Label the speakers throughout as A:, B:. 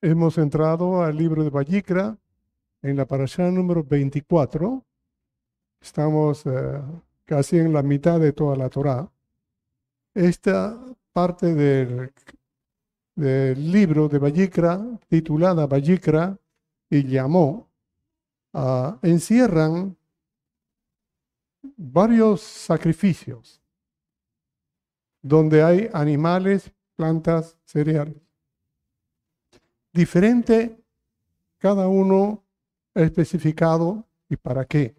A: Hemos entrado al libro de Vallicra en la parasha número 24. Estamos eh, casi en la mitad de toda la Torá. Esta parte del, libro de Vallicra, titulada Vallicra y llamó, ah, encierran varios sacrificios donde hay animales, plantas, cereales diferente cada uno especificado y para qué.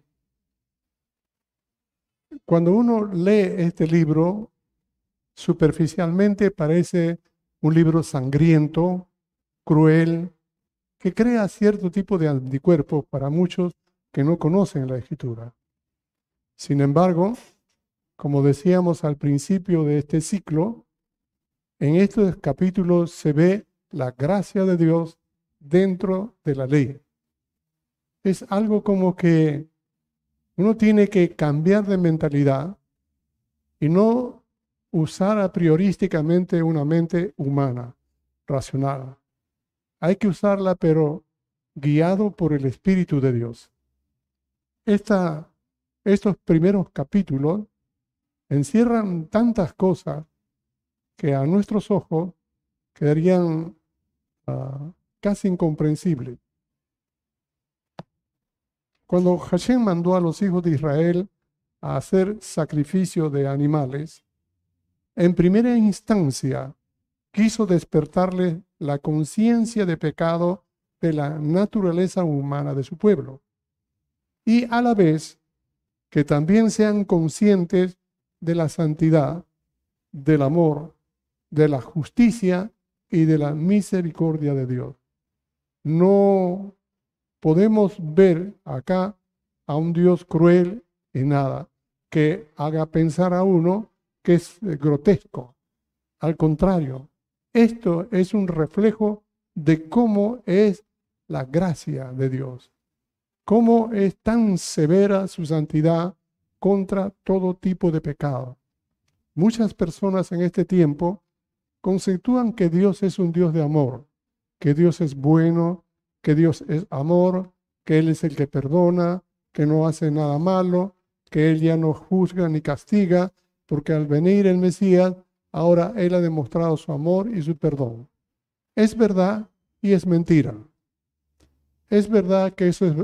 A: Cuando uno lee este libro, superficialmente parece un libro sangriento, cruel, que crea cierto tipo de anticuerpos para muchos que no conocen la escritura. Sin embargo, como decíamos al principio de este ciclo, en estos capítulos se ve la gracia de Dios dentro de la ley. Es algo como que uno tiene que cambiar de mentalidad y no usar a priorísticamente una mente humana, racional. Hay que usarla, pero guiado por el Espíritu de Dios. Esta, estos primeros capítulos encierran tantas cosas que a nuestros ojos quedarían Casi incomprensible. Cuando Hashem mandó a los hijos de Israel a hacer sacrificio de animales, en primera instancia quiso despertarle la conciencia de pecado de la naturaleza humana de su pueblo y a la vez que también sean conscientes de la santidad, del amor, de la justicia y de la misericordia de Dios. No podemos ver acá a un Dios cruel en nada que haga pensar a uno que es grotesco. Al contrario, esto es un reflejo de cómo es la gracia de Dios, cómo es tan severa su santidad contra todo tipo de pecado. Muchas personas en este tiempo conceptúan que Dios es un Dios de amor, que Dios es bueno, que Dios es amor, que Él es el que perdona, que no hace nada malo, que Él ya no juzga ni castiga, porque al venir el Mesías, ahora Él ha demostrado su amor y su perdón. Es verdad y es mentira. Es verdad que eso es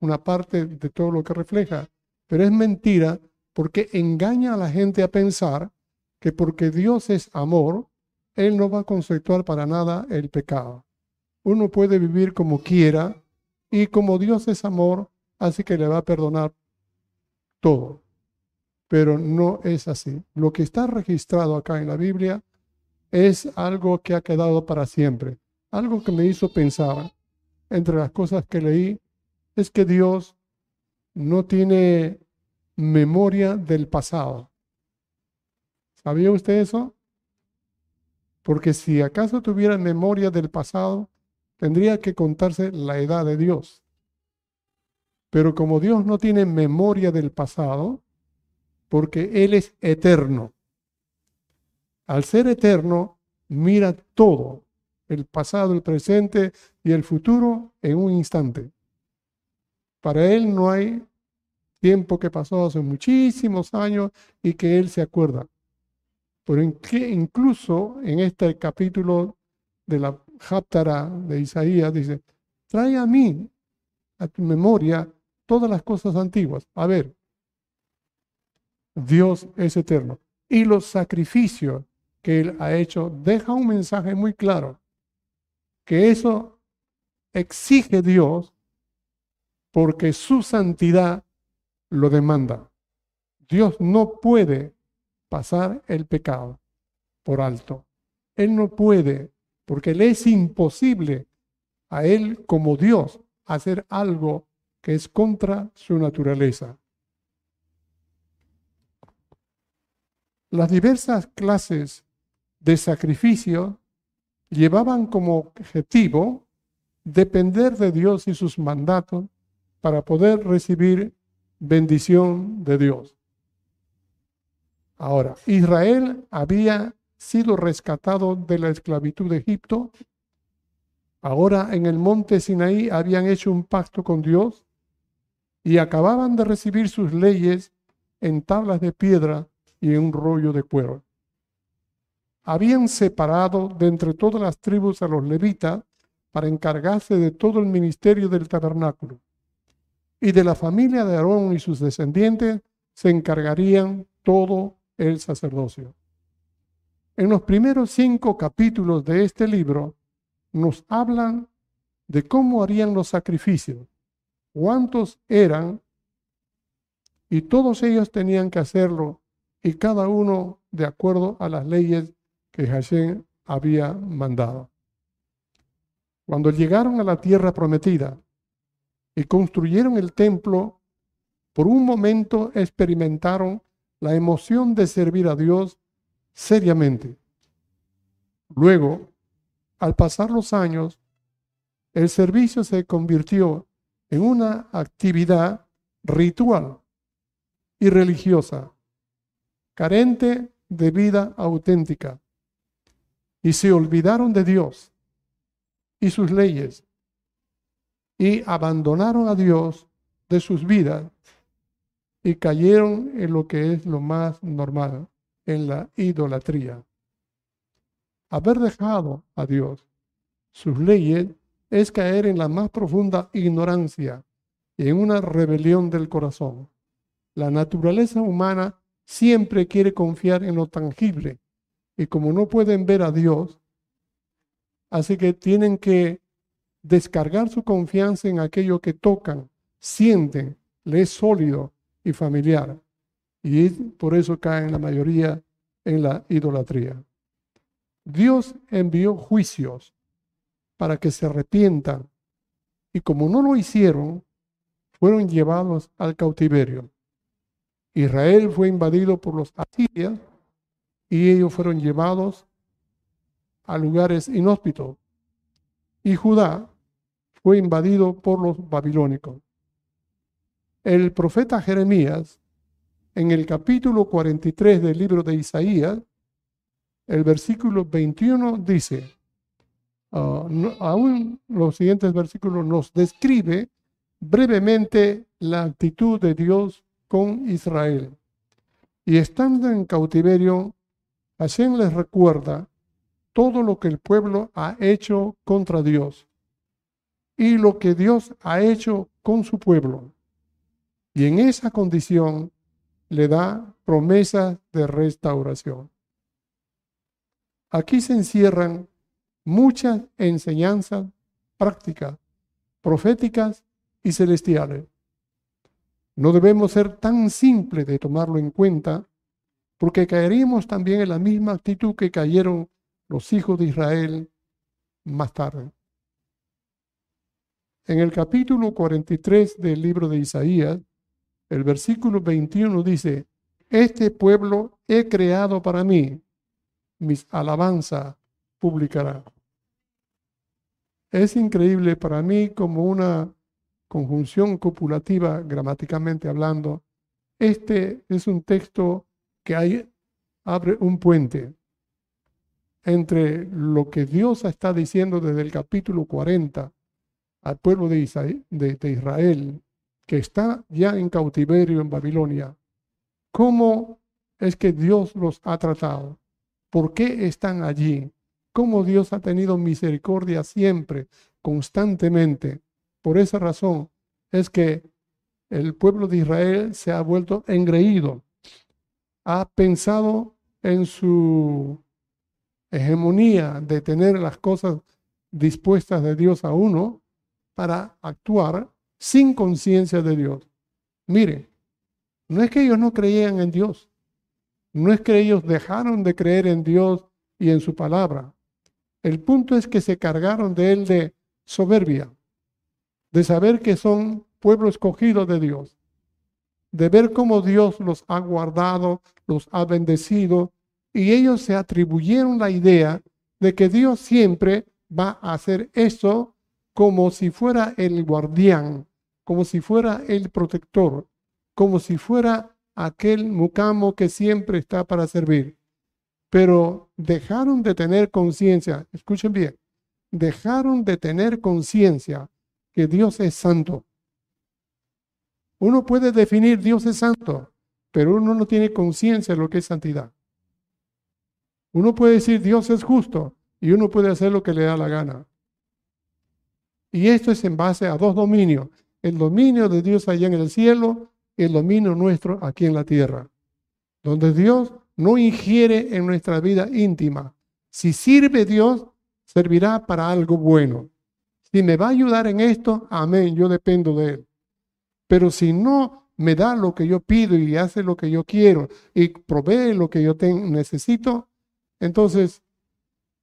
A: una parte de todo lo que refleja, pero es mentira porque engaña a la gente a pensar que porque Dios es amor, él no va a conceptuar para nada el pecado. Uno puede vivir como quiera y como Dios es amor, así que le va a perdonar todo. Pero no es así. Lo que está registrado acá en la Biblia es algo que ha quedado para siempre. Algo que me hizo pensar, entre las cosas que leí, es que Dios no tiene memoria del pasado. ¿Sabía usted eso? Porque si acaso tuviera memoria del pasado, tendría que contarse la edad de Dios. Pero como Dios no tiene memoria del pasado, porque Él es eterno, al ser eterno, mira todo, el pasado, el presente y el futuro en un instante. Para Él no hay tiempo que pasó hace muchísimos años y que Él se acuerda. Pero incluso en este capítulo de la Haptara de Isaías dice, trae a mí, a tu memoria, todas las cosas antiguas. A ver, Dios es eterno. Y los sacrificios que Él ha hecho deja un mensaje muy claro, que eso exige Dios porque su santidad lo demanda. Dios no puede pasar el pecado por alto. Él no puede, porque le es imposible a Él como Dios hacer algo que es contra su naturaleza. Las diversas clases de sacrificio llevaban como objetivo depender de Dios y sus mandatos para poder recibir bendición de Dios. Ahora, Israel había sido rescatado de la esclavitud de Egipto Ahora en el monte Sinaí habían hecho un pacto con Dios y acababan de recibir sus leyes en tablas de piedra y en un rollo de cuero. Habían separado de entre todas las tribus a los levitas para encargarse de todo el ministerio del tabernáculo. Y de la familia de Aarón y sus descendientes se encargarían todo el sacerdocio. En los primeros cinco capítulos de este libro nos hablan de cómo harían los sacrificios, cuántos eran, y todos ellos tenían que hacerlo, y cada uno de acuerdo a las leyes que Hashem había mandado. Cuando llegaron a la tierra prometida y construyeron el templo, por un momento experimentaron la emoción de servir a Dios seriamente. Luego, al pasar los años, el servicio se convirtió en una actividad ritual y religiosa, carente de vida auténtica, y se olvidaron de Dios y sus leyes, y abandonaron a Dios de sus vidas y cayeron en lo que es lo más normal, en la idolatría. Haber dejado a Dios sus leyes es caer en la más profunda ignorancia y en una rebelión del corazón. La naturaleza humana siempre quiere confiar en lo tangible y como no pueden ver a Dios, así que tienen que descargar su confianza en aquello que tocan, sienten, le es sólido y familiar. Y por eso caen la mayoría en la idolatría. Dios envió juicios para que se arrepientan y como no lo hicieron, fueron llevados al cautiverio. Israel fue invadido por los asirios y ellos fueron llevados a lugares inhóspitos. Y Judá fue invadido por los babilónicos. El profeta Jeremías, en el capítulo 43 del libro de Isaías, el versículo 21 dice, ah, aún los siguientes versículos nos describe brevemente la actitud de Dios con Israel. Y estando en cautiverio, Hashem les recuerda todo lo que el pueblo ha hecho contra Dios y lo que Dios ha hecho con su pueblo y en esa condición le da promesas de restauración. Aquí se encierran muchas enseñanzas prácticas, proféticas y celestiales. No debemos ser tan simples de tomarlo en cuenta, porque caeríamos también en la misma actitud que cayeron los hijos de Israel más tarde. En el capítulo 43 del libro de Isaías, el versículo 21 dice, este pueblo he creado para mí, mis alabanzas publicará. Es increíble para mí como una conjunción copulativa gramaticalmente hablando. Este es un texto que abre un puente entre lo que Dios está diciendo desde el capítulo 40 al pueblo de Israel que está ya en cautiverio en Babilonia, ¿cómo es que Dios los ha tratado? ¿Por qué están allí? ¿Cómo Dios ha tenido misericordia siempre, constantemente? Por esa razón es que el pueblo de Israel se ha vuelto engreído, ha pensado en su hegemonía de tener las cosas dispuestas de Dios a uno para actuar sin conciencia de Dios. Mire, no es que ellos no creían en Dios, no es que ellos dejaron de creer en Dios y en su palabra. El punto es que se cargaron de él de soberbia, de saber que son pueblo escogido de Dios, de ver cómo Dios los ha guardado, los ha bendecido, y ellos se atribuyeron la idea de que Dios siempre va a hacer eso como si fuera el guardián como si fuera el protector, como si fuera aquel mucamo que siempre está para servir. Pero dejaron de tener conciencia, escuchen bien, dejaron de tener conciencia que Dios es santo. Uno puede definir Dios es santo, pero uno no tiene conciencia de lo que es santidad. Uno puede decir Dios es justo y uno puede hacer lo que le da la gana. Y esto es en base a dos dominios. El dominio de Dios allá en el cielo el dominio nuestro aquí en la tierra. Donde Dios no ingiere en nuestra vida íntima. Si sirve Dios, servirá para algo bueno. Si me va a ayudar en esto, amén, yo dependo de Él. Pero si no me da lo que yo pido y hace lo que yo quiero y provee lo que yo necesito, entonces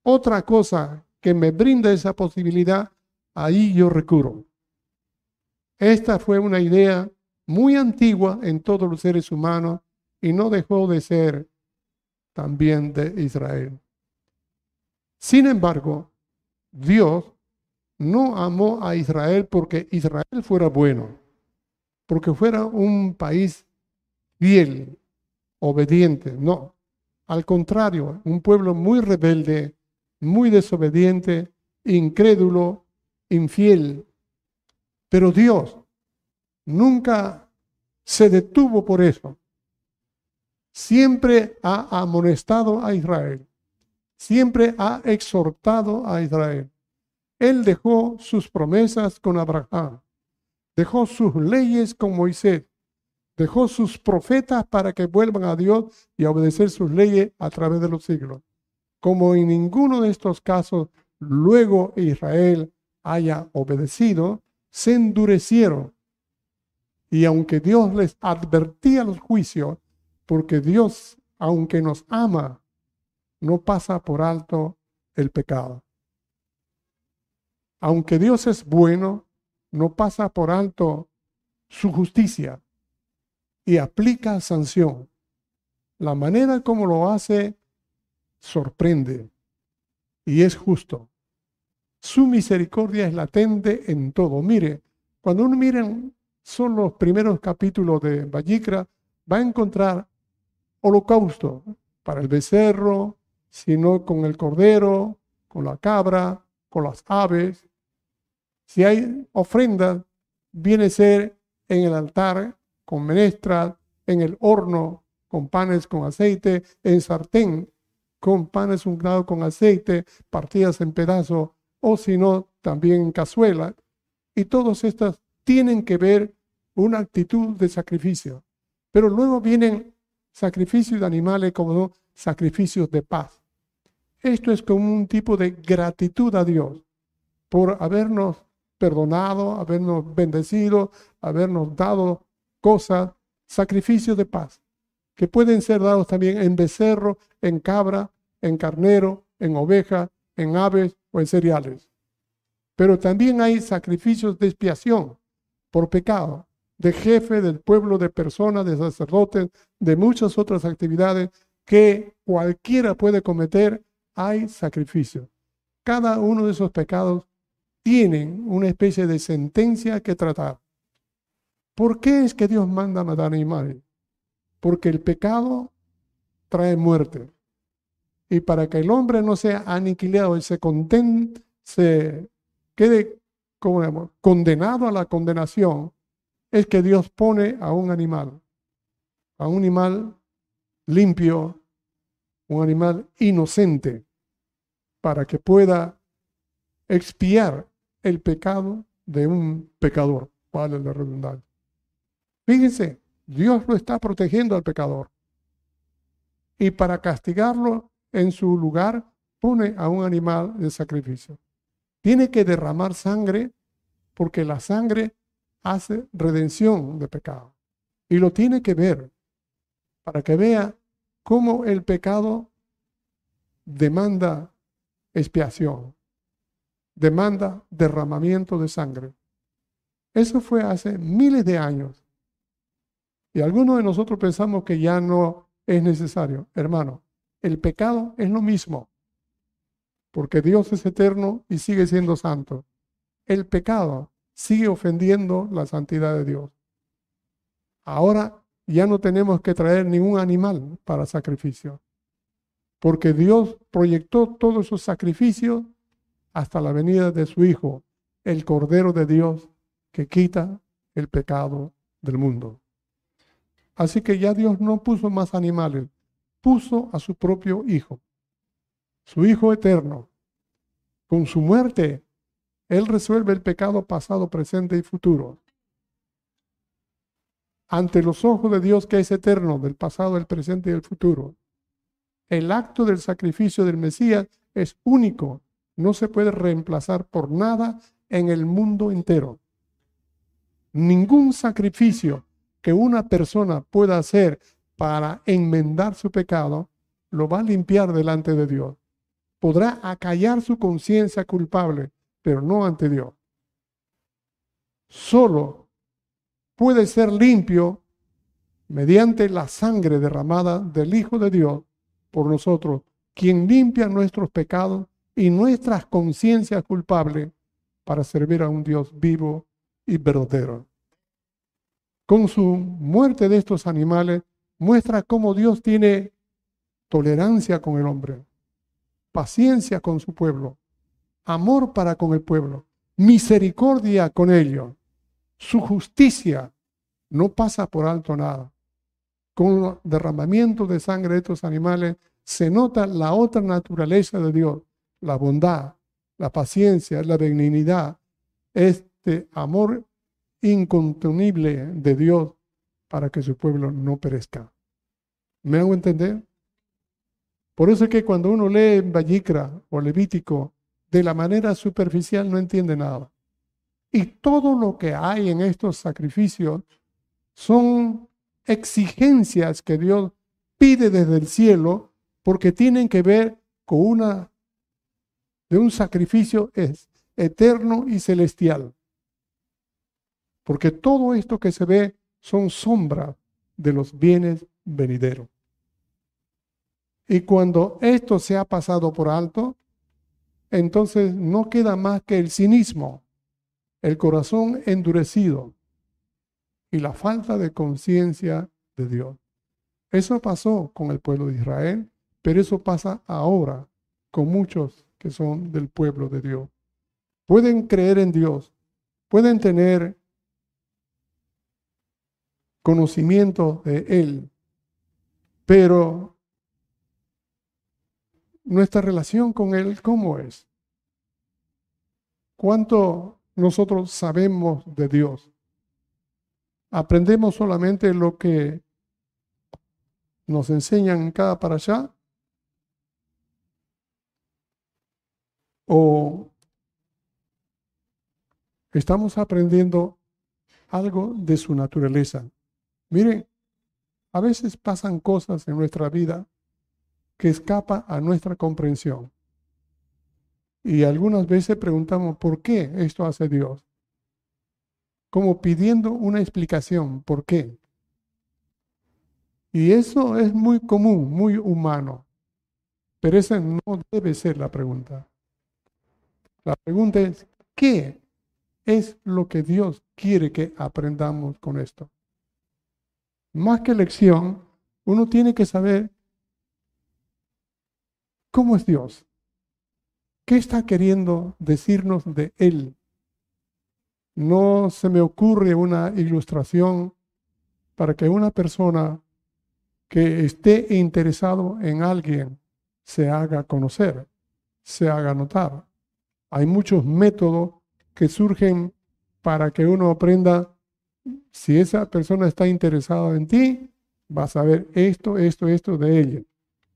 A: otra cosa que me brinda esa posibilidad, ahí yo recurro. Esta fue una idea muy antigua en todos los seres humanos y no dejó de ser también de Israel. Sin embargo, Dios no amó a Israel porque Israel fuera bueno, porque fuera un país fiel, obediente, no. Al contrario, un pueblo muy rebelde, muy desobediente, incrédulo, infiel. Pero Dios nunca se detuvo por eso. Siempre ha amonestado a Israel siempre ha exhortado a Israel. Él dejó sus promesas con Abraham, dejó sus leyes con Moisés, dejó sus profetas para que vuelvan a Dios y a obedecer sus leyes a través de los siglos. Como en ninguno de estos casos luego Israel haya obedecido, se endurecieron. Y aunque Dios les advertía los juicios, porque Dios, aunque nos ama, no pasa por alto el pecado. Aunque Dios es bueno, no pasa por alto su justicia y aplica sanción. La manera como lo hace sorprende y es justo. Su misericordia es latente en todo. Mire, cuando uno miren son los primeros capítulos de Vallicra, va a encontrar holocausto para el becerro, sino con el cordero, con la cabra, con las aves. Si hay ofrenda, viene a ser en el altar con menestra, en el horno con panes con aceite, en sartén con panes untados con aceite, partidas en pedazos, o si no, también en cazuela. Y todas estas tienen que ver una actitud de sacrificio. Pero luego vienen sacrificios de animales como sacrificios de paz. Esto es como un tipo de gratitud a Dios por habernos perdonado, habernos bendecido, habernos dado cosas, sacrificios de paz, que pueden ser dados también en becerro, en cabra, en carnero, en oveja, en aves o en cereales. Pero también hay sacrificios de expiación por pecado, de jefe del pueblo, de personas, de sacerdotes, de muchas otras actividades que cualquiera puede cometer hay sacrificio. Cada uno de esos pecados tienen una especie de sentencia que tratar. ¿Por qué es que Dios manda matar animales? Porque el pecado trae muerte. Y para que el hombre no sea aniquilado y se, se quede como condenado a la condenación, es que Dios pone a un animal, a un animal limpio, un animal inocente, para que pueda expiar el pecado de un pecador. Vale la redundancia. Fíjense, Dios lo está protegiendo al pecador. Y para castigarlo en su lugar, pone a un animal de sacrificio. Tiene que derramar sangre porque la sangre hace redención de pecado. Y lo tiene que ver para que vea cómo el pecado demanda expiación, demanda derramamiento de sangre. Eso fue hace miles de años. Y algunos de nosotros pensamos que ya no es necesario. Hermano, el pecado es lo mismo, porque Dios es eterno y sigue siendo santo. El pecado sigue ofendiendo la santidad de Dios. Ahora ya no tenemos que traer ningún animal para sacrificio porque Dios proyectó todos esos sacrificios hasta la venida de su Hijo, el Cordero de Dios, que quita el pecado del mundo. Así que ya Dios no puso más animales, puso a su propio Hijo, su Hijo eterno. Con su muerte, Él resuelve el pecado pasado, presente y futuro. Ante los ojos de Dios que es eterno, del pasado, el presente y el futuro. El acto del sacrificio del Mesías es único, no se puede reemplazar por nada en el mundo entero. Ningún sacrificio que una persona pueda hacer para enmendar su pecado lo va a limpiar delante de Dios. Podrá acallar su conciencia culpable, pero no ante Dios. Solo puede ser limpio mediante la sangre derramada del Hijo de Dios por nosotros, quien limpia nuestros pecados y nuestras conciencias culpables para servir a un Dios vivo y verdadero. Con su muerte de estos animales, muestra cómo Dios tiene tolerancia con el hombre, paciencia con su pueblo, amor para con el pueblo, misericordia con ellos. Su justicia no pasa por alto nada. Con el derramamiento de sangre de estos animales se nota la otra naturaleza de Dios, la bondad, la paciencia, la benignidad, este amor incontenible de Dios para que su pueblo no perezca. ¿Me hago entender? Por eso es que cuando uno lee en Vallicra o Levítico de la manera superficial no entiende nada. Y todo lo que hay en estos sacrificios son exigencias que Dios pide desde el cielo porque tienen que ver con una de un sacrificio eterno y celestial. Porque todo esto que se ve son sombras de los bienes venideros. Y cuando esto se ha pasado por alto, entonces no queda más que el cinismo, el corazón endurecido y la falta de conciencia de Dios. Eso pasó con el pueblo de Israel, pero eso pasa ahora con muchos que son del pueblo de Dios. Pueden creer en Dios, pueden tener conocimiento de Él, pero nuestra relación con Él, ¿cómo es? ¿Cuánto nosotros sabemos de Dios? ¿Aprendemos solamente lo que nos enseñan en cada para allá? ¿O estamos aprendiendo algo de su naturaleza? Miren, a veces pasan cosas en nuestra vida que escapa a nuestra comprensión. Y algunas veces preguntamos, ¿por qué esto hace Dios? Como pidiendo una explicación, ¿por qué? Y eso es muy común, muy humano. Pero esa no debe ser la pregunta. La pregunta es, ¿qué es lo que Dios quiere que aprendamos con esto? Más que lección, uno tiene que saber cómo es Dios. ¿Qué está queriendo decirnos de Él? No se me ocurre una ilustración para que una persona que esté interesado en alguien se haga conocer, se haga notar. Hay muchos métodos que surgen para que uno aprenda si esa persona está interesada en ti, vas a ver esto, esto, esto de ella.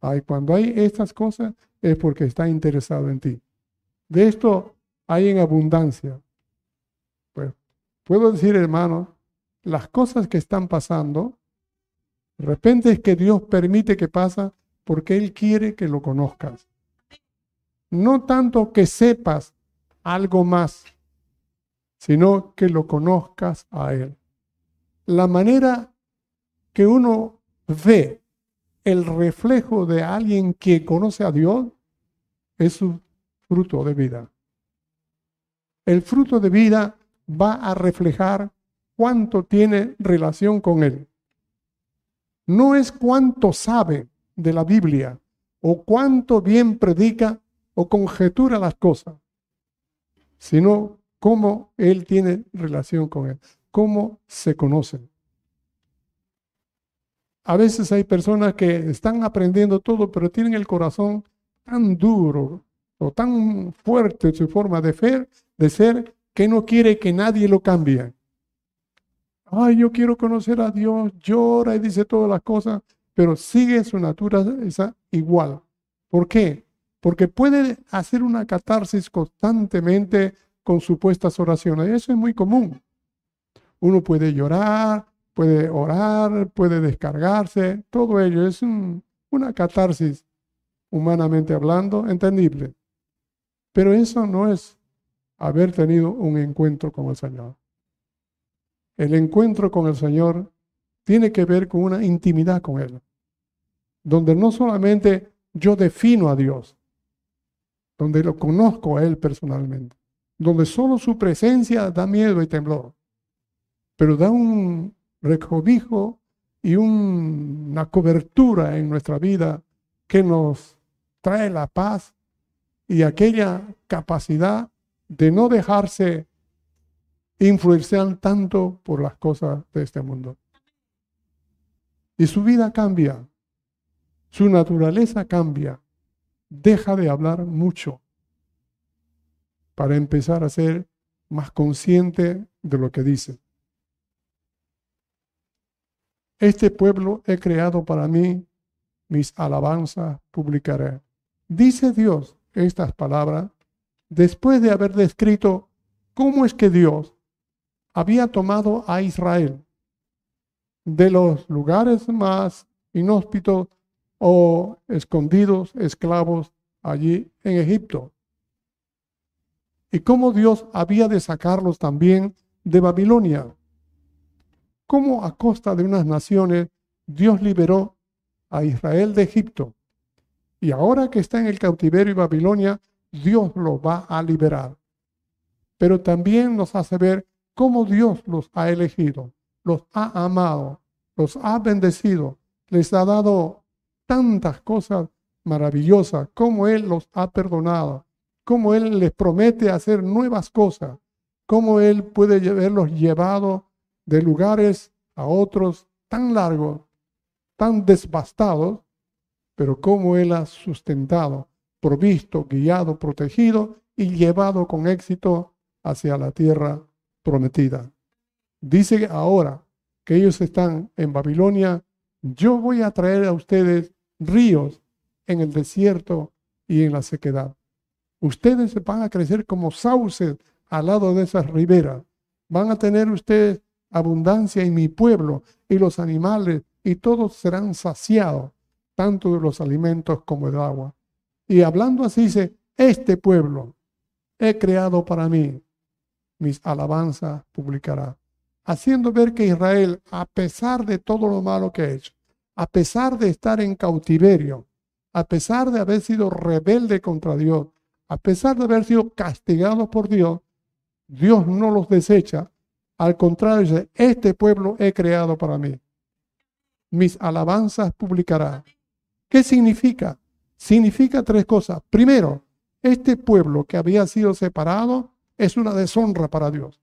A: Ay, cuando hay estas cosas es porque está interesado en ti. De esto hay en abundancia. Pues puedo decir, hermano, las cosas que están pasando, de repente es que Dios permite que pasa porque Él quiere que lo conozcas. No tanto que sepas algo más, sino que lo conozcas a Él la manera que uno ve el reflejo de alguien que conoce a Dios es su fruto de vida. El fruto de vida va a reflejar cuánto tiene relación con Él. No es cuánto sabe de la Biblia o cuánto bien predica o conjetura las cosas. sino cómo Él tiene relación con Él, cómo se conocen. A veces hay personas que están aprendiendo todo, pero tienen el corazón tan duro o tan fuerte en su forma de, fe, de ser que no quiere que nadie lo cambie. Ay, yo quiero conocer a Dios, llora y dice todas las cosas, pero sigue su naturaleza igual. ¿Por qué? Porque puede hacer una catarsis constantemente con supuestas oraciones. Eso es muy común. Uno puede llorar, puede orar, puede descargarse, todo ello es una catarsis, humanamente hablando, entendible. Pero eso no es haber tenido un encuentro con el Señor. El encuentro con el Señor tiene que ver con una intimidad con Él, donde no solamente yo defino a Dios, donde lo conozco a Él personalmente, donde solo su presencia da miedo y temblor, pero da un recobijo y una cobertura en nuestra vida que nos trae la paz y aquella capacidad de no dejarse influenciar tanto por las cosas de este mundo. Y su vida cambia, su naturaleza cambia, deja de hablar mucho para empezar a ser más consciente de lo que dice. Este pueblo he creado para mí, mis alabanzas publicaré. Dice Dios estas palabras después de haber descrito cómo es que Dios había tomado a Israel de los lugares más inhóspitos o escondidos, esclavos allí en Egipto. Y cómo Dios había de sacarlos también de Babilonia. Cómo a costa de unas naciones Dios liberó a Israel de Egipto. Y ahora que está en el cautiverio y Babilonia, Dios lo va a liberar. Pero también nos hace ver cómo Dios los ha elegido, los ha amado, los ha bendecido, les ha dado tantas cosas maravillosas, cómo Él los ha perdonado, cómo Él les promete hacer nuevas cosas, cómo Él puede haberlos llevado de lugares a otros tan largos, tan desbastados, pero cómo Él ha sustentado, provisto, guiado, protegido y llevado con éxito hacia la tierra prometida. Dice ahora que ellos están en Babilonia, yo voy a traer a ustedes ríos en el desierto y en la sequedad. Ustedes van a crecer como sauces al lado de esas riberas. Van a tener ustedes abundancia en mi pueblo y los animales y todos serán saciados, tanto de los alimentos como del agua. Y hablando así dice, este pueblo he creado para mí mis alabanzas publicará, haciendo ver que Israel, a pesar de todo lo malo que ha hecho, a pesar de estar en cautiverio, a pesar de haber sido rebelde contra Dios, a pesar de haber sido castigado por Dios, Dios no los desecha. Al contrario, dice, este pueblo he creado para mí. Mis alabanzas publicará. ¿Qué significa? Significa tres cosas. Primero, este pueblo que había sido separado es una deshonra para Dios.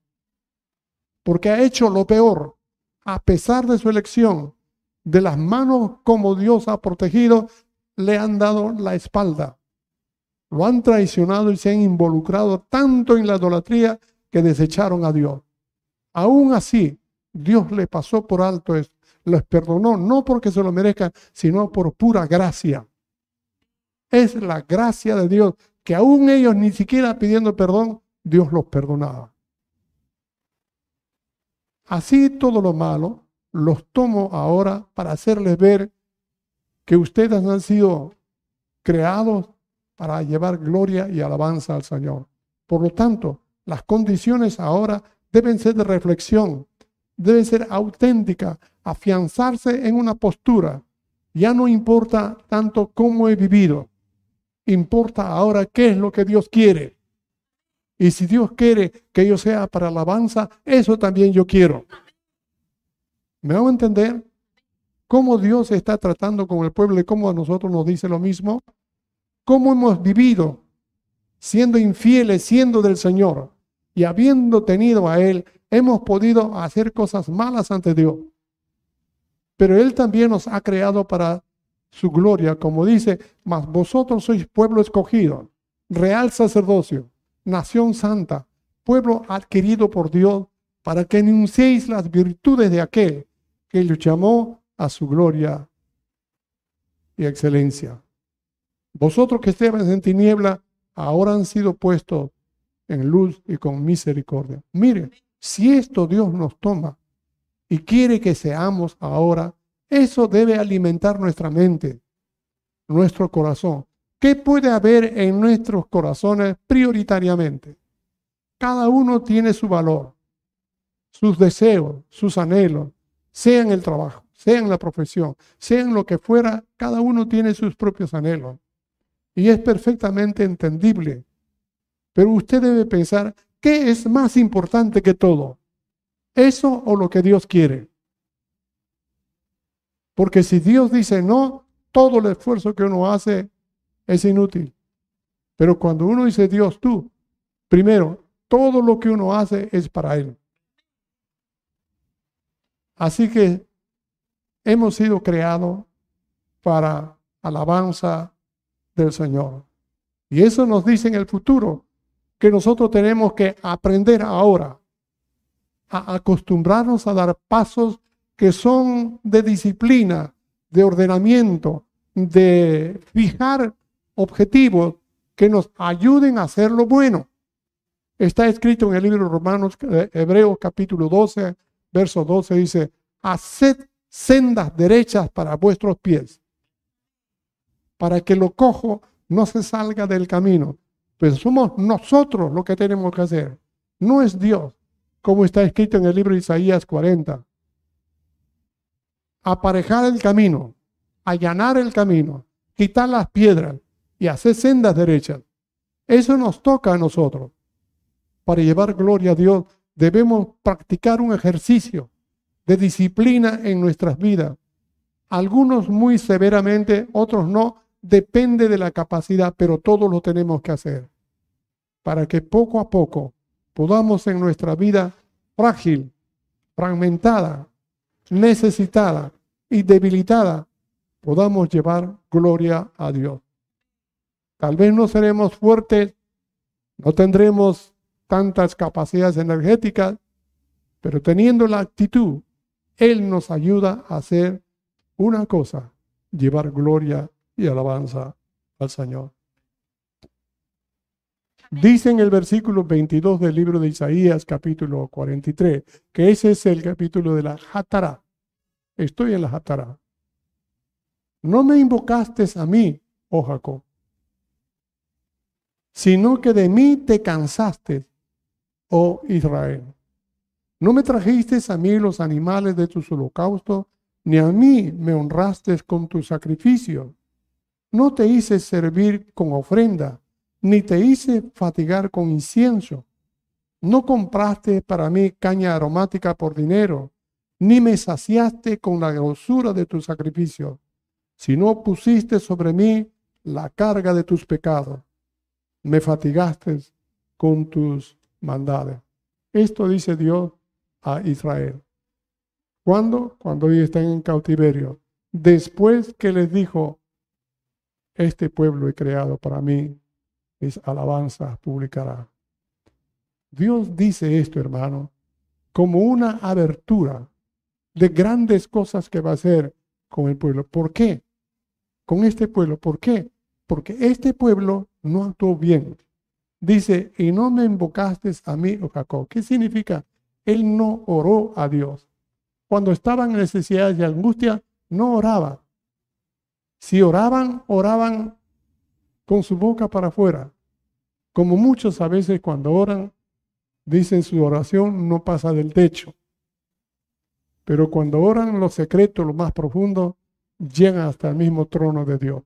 A: Porque ha hecho lo peor, a pesar de su elección, de las manos como Dios ha protegido, le han dado la espalda. Lo han traicionado y se han involucrado tanto en la idolatría que desecharon a Dios. Aún así, Dios le pasó por alto esto, les perdonó, no porque se lo merezcan, sino por pura gracia. Es la gracia de Dios que aún ellos ni siquiera pidiendo perdón Dios los perdonaba. Así todo lo malo los tomo ahora para hacerles ver que ustedes han sido creados para llevar gloria y alabanza al Señor. Por lo tanto, las condiciones ahora deben ser de reflexión, deben ser auténticas, afianzarse en una postura. Ya no importa tanto cómo he vivido, importa ahora qué es lo que Dios quiere. Y si Dios quiere que yo sea para alabanza, eso también yo quiero. ¿Me hago entender? ¿Cómo Dios está tratando con el pueblo y cómo a nosotros nos dice lo mismo? ¿Cómo hemos vivido siendo infieles, siendo del Señor y habiendo tenido a Él, hemos podido hacer cosas malas ante Dios. Pero Él también nos ha creado para su gloria, como dice, mas vosotros sois pueblo escogido, real sacerdocio, nación santa, pueblo adquirido por Dios, para que enunciéis las virtudes de aquel que los llamó a su gloria y excelencia. Vosotros que estabais en tiniebla, ahora han sido puestos en luz y con misericordia. Mire, si esto Dios nos toma y quiere que seamos ahora, eso debe alimentar nuestra mente, nuestro corazón. ¿Qué puede haber en nuestros corazones prioritariamente? Cada uno tiene su valor, sus deseos, sus anhelos, sea en el trabajo, sea en la profesión, sea en lo que fuera, cada uno tiene sus propios anhelos. Y es perfectamente entendible. Pero usted debe pensar, ¿qué es más importante que todo? ¿Eso o lo que Dios quiere? Porque si Dios dice no, todo el esfuerzo que uno hace es inútil. Pero cuando uno dice Dios, tú, primero, todo lo que uno hace es para Él. Así que hemos sido creados para alabanza del Señor. Y eso nos dice en el futuro que nosotros tenemos que aprender ahora a acostumbrarnos a dar pasos que son de disciplina, de ordenamiento, de fijar objetivos que nos ayuden a hacer lo bueno. Está escrito en el libro de Romanos, eh, Hebreos capítulo 12, verso 12, dice, haced sendas derechas para vuestros pies, para que lo cojo no se salga del camino. Pues somos nosotros lo que tenemos que hacer, no es Dios, como está escrito en el libro de Isaías 40 aparejar el camino, allanar el camino, quitar las piedras y hacer sendas derechas. Eso nos toca a nosotros. Para llevar gloria a Dios debemos practicar un ejercicio de disciplina en nuestras vidas. Algunos muy severamente, otros no. Depende de la capacidad, pero todos lo tenemos que hacer. Para que poco a poco podamos en nuestra vida frágil, fragmentada, necesitada y debilitada, podamos llevar gloria a Dios. Tal vez no seremos fuertes, no tendremos tantas capacidades energéticas, pero teniendo la actitud, Él nos ayuda a hacer una cosa, llevar gloria y alabanza al Señor. Dice en el versículo 22 del libro de Isaías, capítulo 43, que ese es el capítulo de la Hatara. Estoy en la Hatara. No me invocaste a mí, oh Jacob, sino que de mí te cansaste, oh Israel. No me trajiste a mí los animales de tus holocaustos, ni a mí me honraste con tu sacrificio. No te hice servir con ofrenda ni te hice fatigar con incienso. No compraste para mí caña aromática por dinero, ni me saciaste con la grosura de tu sacrificio, sino pusiste sobre mí la carga de tus pecados. Me fatigaste con tus maldades. Esto dice Dios a Israel. ¿Cuándo? Cuando ellos están en cautiverio. Después que les dijo, este pueblo he creado para mí, mis alabanzas publicará. Dios dice esto, hermano, como una abertura de grandes cosas que va a hacer con el pueblo. ¿Por qué? Con este pueblo. ¿Por qué? Porque este pueblo no actuó bien. Dice, y no me invocaste a mí, oh Jacob. ¿Qué significa? Él no oró a Dios. Cuando estaban en necesidad y angustia, no oraba. Si oraban, oraban con su boca para afuera. Como muchos a veces cuando oran, dicen su oración no pasa del techo. Pero cuando oran lo secreto, lo más profundo, llegan hasta el mismo trono de Dios.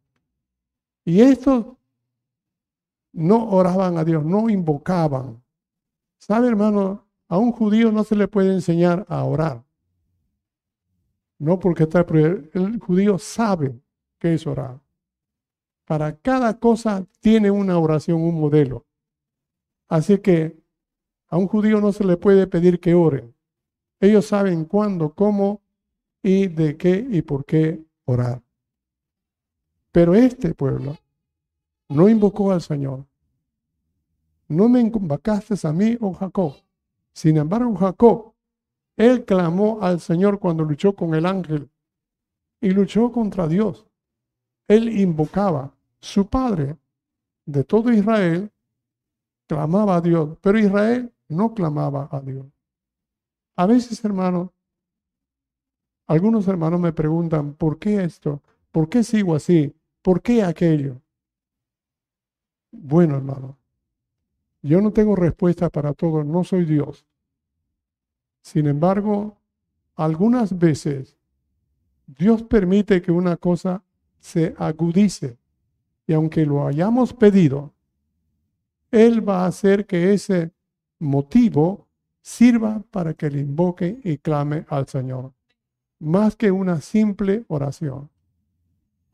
A: Y estos no oraban a Dios, no invocaban. ¿Sabe, hermano? A un judío no se le puede enseñar a orar. No porque está el judío sabe qué es orar. Para cada cosa tiene una oración, un modelo. Así que a un judío no se le puede pedir que ore. Ellos saben cuándo, cómo y de qué y por qué orar. Pero este pueblo no invocó al Señor. No me invocaste a mí, oh Jacob. Sin embargo, Jacob, él clamó al Señor cuando luchó con el ángel y luchó contra Dios. Él invocaba. Su padre de todo Israel clamaba a Dios, pero Israel no clamaba a Dios. A veces, hermanos, algunos hermanos me preguntan, ¿por qué esto? ¿Por qué sigo así? ¿Por qué aquello? Bueno, hermano, yo no tengo respuesta para todo, no soy Dios. Sin embargo, algunas veces Dios permite que una cosa se agudice y aunque lo hayamos pedido, Él va a hacer que ese motivo sirva para que le invoque y clame al Señor, más que una simple oración.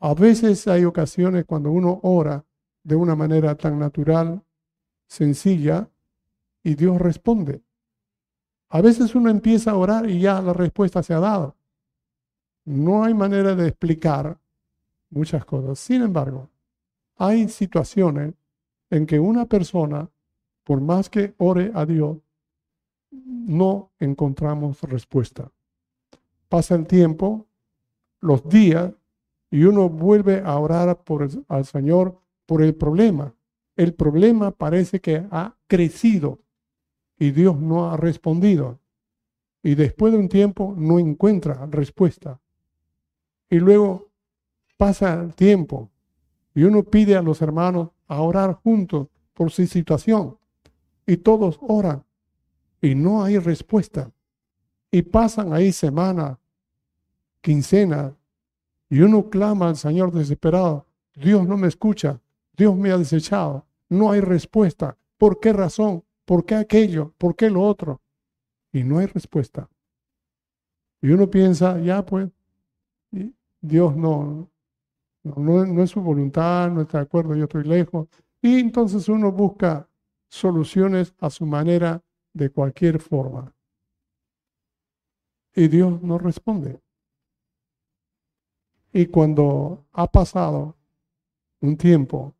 A: A veces hay ocasiones cuando uno ora de una manera tan natural, sencilla, y Dios responde. A veces uno empieza a orar y ya la respuesta se ha dado. No hay manera de explicar muchas cosas. Sin embargo, hay situaciones en que una persona, por más que ore a Dios, no encontramos respuesta. Pasa el tiempo, los días, y uno vuelve a orar al Señor por el problema. El problema parece que ha crecido y Dios no ha respondido. Y después de un tiempo no encuentra respuesta. Y luego pasa el tiempo y uno pide a los hermanos a orar juntos por su situación. Y todos oran y no hay respuesta. Y pasan ahí semanas, quincenas, y uno clama al Señor desesperado. Dios no me escucha, Dios me ha desechado, no hay respuesta. ¿Por qué razón? ¿Por qué aquello? ¿Por qué lo otro? Y no hay respuesta. Y uno piensa, ya pues, Dios no, no, es su voluntad, no está de acuerdo, yo estoy lejos. Y entonces uno busca soluciones a su manera de cualquier forma. Y Dios no responde. Y cuando ha pasado un tiempo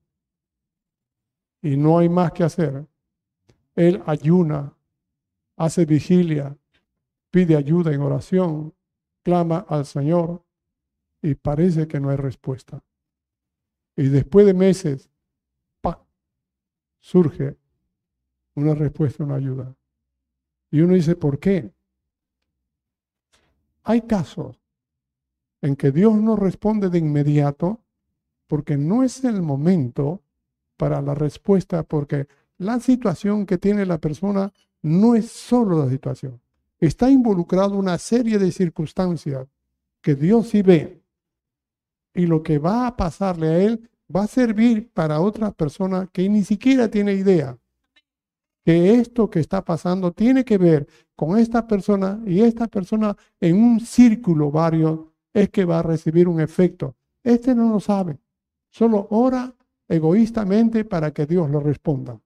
A: y no hay más que hacer, Él ayuna, hace vigilia, pide ayuda en oración, clama al Señor y parece que no hay respuesta. Y después de meses, ¡pa! surge una respuesta, una ayuda. Y uno dice, ¿por qué? Hay casos en que Dios no responde de inmediato porque no es el momento para la respuesta, porque la situación que tiene la persona no es solo la situación. Está involucrado una serie de circunstancias que Dios sí ve y lo que va a pasarle a él va a servir para otra persona que ni siquiera tiene idea que esto que está pasando tiene que ver con esta persona y esta persona en un círculo varios es que va a recibir un efecto. Este no lo sabe, solo ora egoístamente para que Dios lo responda.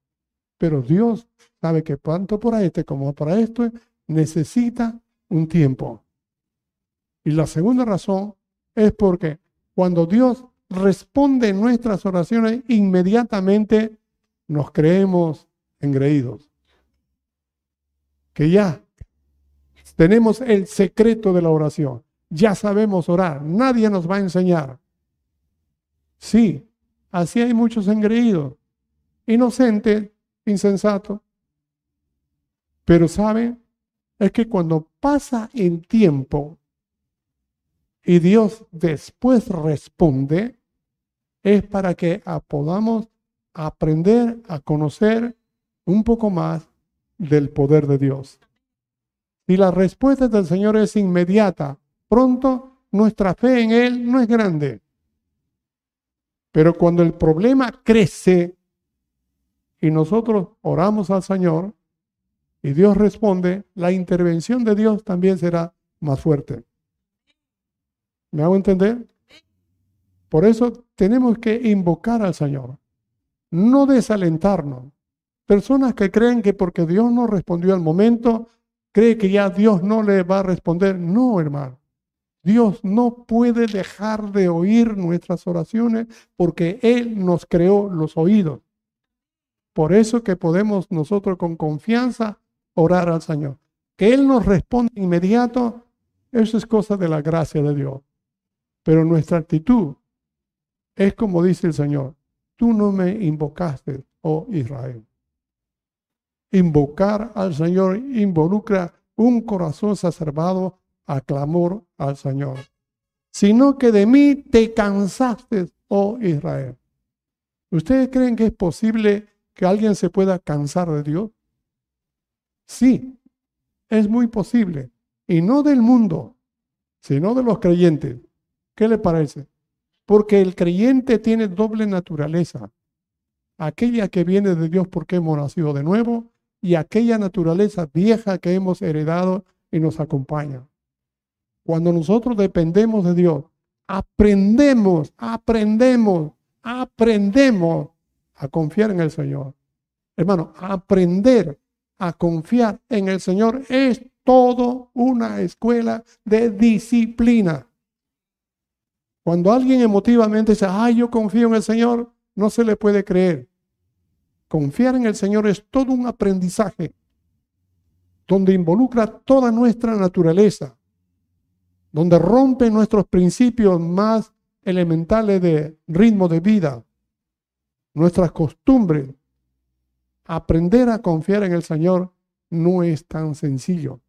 A: Pero Dios sabe que tanto para este como para esto necesita un tiempo. Y la segunda razón es porque cuando Dios responde nuestras oraciones, inmediatamente nos creemos engreídos. Que ya tenemos el secreto de la oración. Ya sabemos orar. Nadie nos va a enseñar. Sí, así hay muchos engreídos, inocentes, insensatos. Pero saben, es que cuando pasa el tiempo y Dios después responde, es para que podamos aprender a conocer un poco más del poder de Dios. Si la respuesta del Señor es inmediata, pronto nuestra fe en Él no es grande. Pero cuando el problema crece y nosotros oramos al Señor y Dios responde, la intervención de Dios también será más fuerte. ¿Me hago entender? Por eso tenemos que invocar al Señor, no desalentarnos, Personas que creen que porque Dios no respondió al momento, cree que ya Dios no le va a responder. No, hermano. Dios no puede dejar de oír nuestras oraciones porque Él nos creó los oídos. Por eso que podemos nosotros con confianza orar al Señor. Que Él nos responda inmediato, eso es cosa de la gracia de Dios. Pero nuestra actitud es como dice el Señor, tú no me invocaste, oh Israel. Invocar al Señor involucra un corazón exacerbado a clamor al Señor, sino que de mí te cansaste, oh Israel. ¿Ustedes creen que es posible que alguien se pueda cansar de Dios? Sí, es muy posible. Y no del mundo, sino de los creyentes. ¿Qué le parece? Porque el creyente tiene doble naturaleza. Aquella que viene de Dios porque hemos nacido de nuevo y aquella naturaleza vieja que hemos heredado y nos acompaña. Cuando nosotros dependemos de Dios, aprendemos, aprendemos, aprendemos a confiar en el Señor. Hermano, aprender a confiar en el Señor es todo una escuela de disciplina. Cuando alguien emotivamente dice, ay, yo confío en el Señor, no se le puede creer. Confiar en el Señor es todo un aprendizaje donde involucra toda nuestra naturaleza, donde rompe nuestros principios más elementales de ritmo de vida, nuestras costumbres. Aprender a confiar en el Señor no es tan sencillo.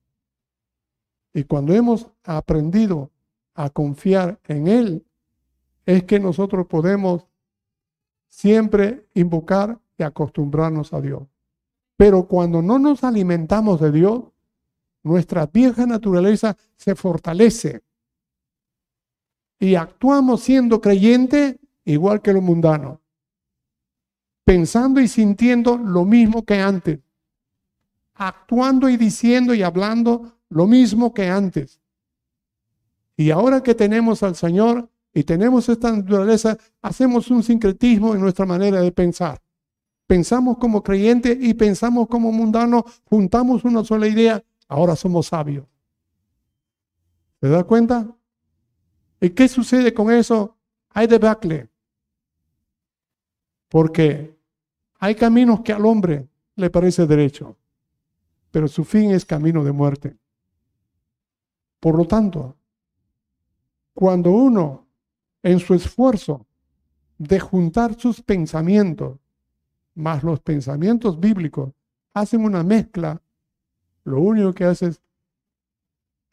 A: Y cuando hemos aprendido a confiar en Él, es que nosotros podemos siempre invocar y acostumbrarnos a Dios. Pero cuando no nos alimentamos de Dios, nuestra vieja naturaleza se fortalece y actuamos siendo creyente igual que lo mundano, pensando y sintiendo lo mismo que antes, actuando y diciendo y hablando lo mismo que antes. Y ahora que tenemos al Señor y tenemos esta naturaleza, hacemos un sincretismo en nuestra manera de pensar. Pensamos como creyentes y pensamos como mundanos, juntamos una sola idea, ahora somos sabios. ¿Se da cuenta? ¿Y qué sucede con eso? Hay debacle. Porque hay caminos que al hombre le parece derecho, pero su fin es camino de muerte. Por lo tanto, cuando uno en su esfuerzo de juntar sus pensamientos más los pensamientos bíblicos hacen una mezcla, lo único que hace es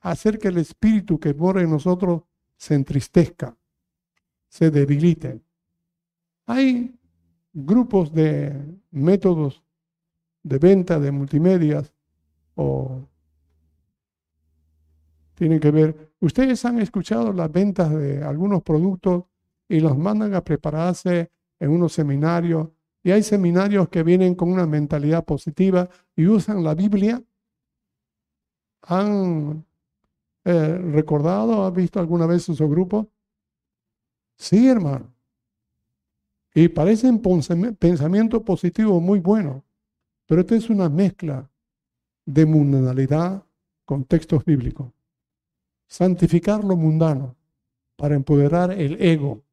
A: hacer que el espíritu que mora en nosotros se entristezca, se debilite. Hay grupos de métodos de venta de multimedias o tienen que ver. Ustedes han escuchado las ventas de algunos productos y los mandan a prepararse en unos seminarios y hay seminarios que vienen con una mentalidad positiva y usan la Biblia. ¿Han eh, recordado, ha visto alguna vez su grupo? Sí, hermano. Y parecen pensamientos positivos muy buenos, pero esto es una mezcla de mundanalidad con textos bíblicos. Santificar lo mundano para empoderar el ego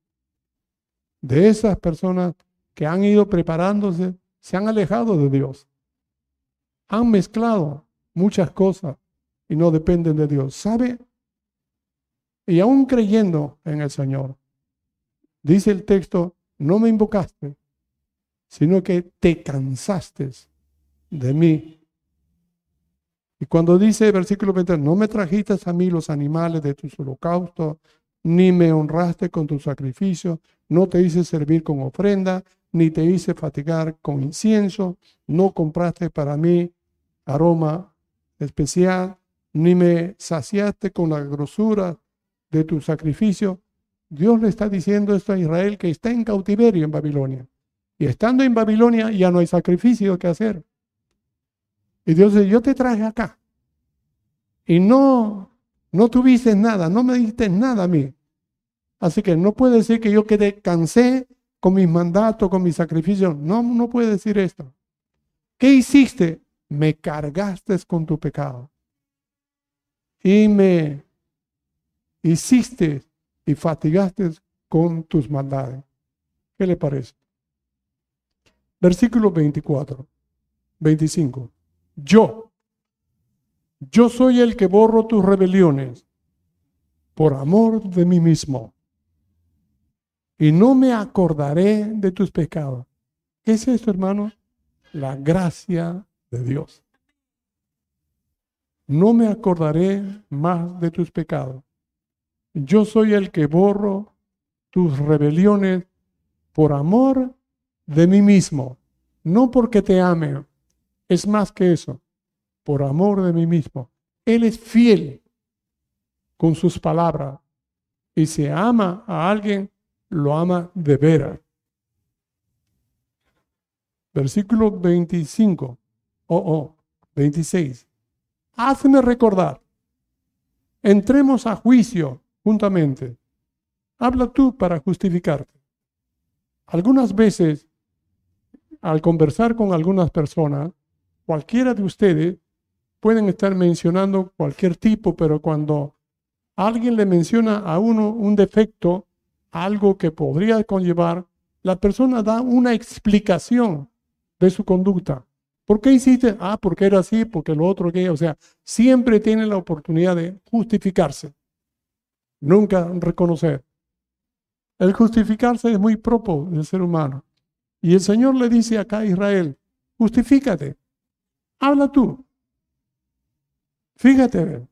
A: de esas personas que han ido preparándose, se han alejado de Dios. Han mezclado muchas cosas y no dependen de Dios. ¿Sabe? Y aún creyendo en el Señor, dice el texto, no me invocaste, sino que te cansaste de mí. Y cuando dice versículo 20, no me trajiste a mí los animales de tus holocaustos, ni me honraste con tu sacrificio, no te hice servir con ofrenda, ni te hice fatigar con incienso, no compraste para mí aroma especial, ni me saciaste con la grosura de tu sacrificio. Dios le está diciendo esto a Israel que está en cautiverio en Babilonia. Y estando en Babilonia ya no hay sacrificio que hacer. Y Dios dice, yo te traje acá. Y no, no tuviste nada, no me diste nada a mí. Así que no puede decir que yo quedé cansé con mis mandatos, con mis sacrificios. No, no puede decir esto. ¿Qué hiciste? Me cargaste con tu pecado. Y me hiciste y fatigaste con tus maldades. ¿Qué le parece? Versículo 24, 25. Yo, yo soy el que borro tus rebeliones por amor de mí mismo. Y no me acordaré de tus pecados. ¿Qué es esto, hermano? La gracia de Dios. No me acordaré más de tus pecados. Yo soy el que borro tus rebeliones por amor de mí mismo, no porque te ame, es más que eso, por amor de mí mismo. Él es fiel con sus palabras y si ama a alguien, lo ama de veras. Versículo 25, o oh, 26. Hazme recordar. Entremos a juicio juntamente. Habla tú para justificarte. Algunas veces, al conversar con algunas personas, cualquiera de ustedes pueden estar mencionando cualquier tipo, pero cuando alguien le menciona a uno un defecto, algo que podría conllevar, la persona da una explicación de su conducta. ¿Por qué hiciste? Ah, porque era así, porque lo otro que, o sea, siempre tiene la oportunidad de justificarse, nunca reconocer. El justificarse es muy propio del ser humano. Y el Señor le dice acá a Israel, justifícate, habla tú. Fíjate,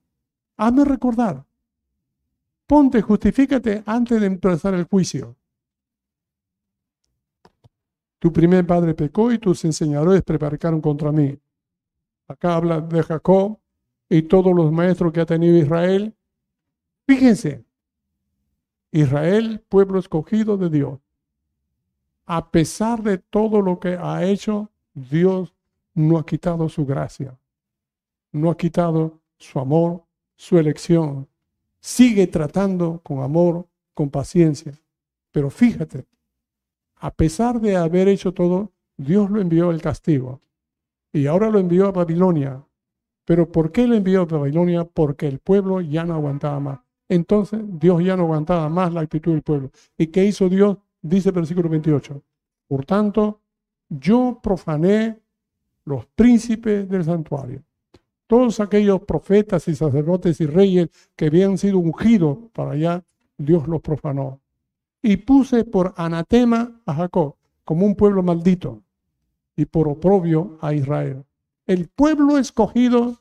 A: hazme recordar. Ponte, justifícate antes de empezar el juicio. Tu primer padre pecó y tus enseñadores prepararon contra mí. Acá habla de Jacob y todos los maestros que ha tenido Israel. Fíjense, Israel, pueblo escogido de Dios. A pesar de todo lo que ha hecho, Dios no ha quitado su gracia, no ha quitado su amor, su elección. Sigue tratando con amor, con paciencia. Pero fíjate, a pesar de haber hecho todo, Dios lo envió el castigo. Y ahora lo envió a Babilonia. Pero ¿por qué lo envió a Babilonia? Porque el pueblo ya no aguantaba más. Entonces Dios ya no aguantaba más la actitud del pueblo. ¿Y qué hizo Dios? Dice el versículo 28. Por tanto, yo profané los príncipes del santuario. Todos aquellos profetas y sacerdotes y reyes que habían sido ungidos para allá, Dios los profanó. Y puse por anatema a Jacob como un pueblo maldito y por oprobio a Israel. El pueblo escogido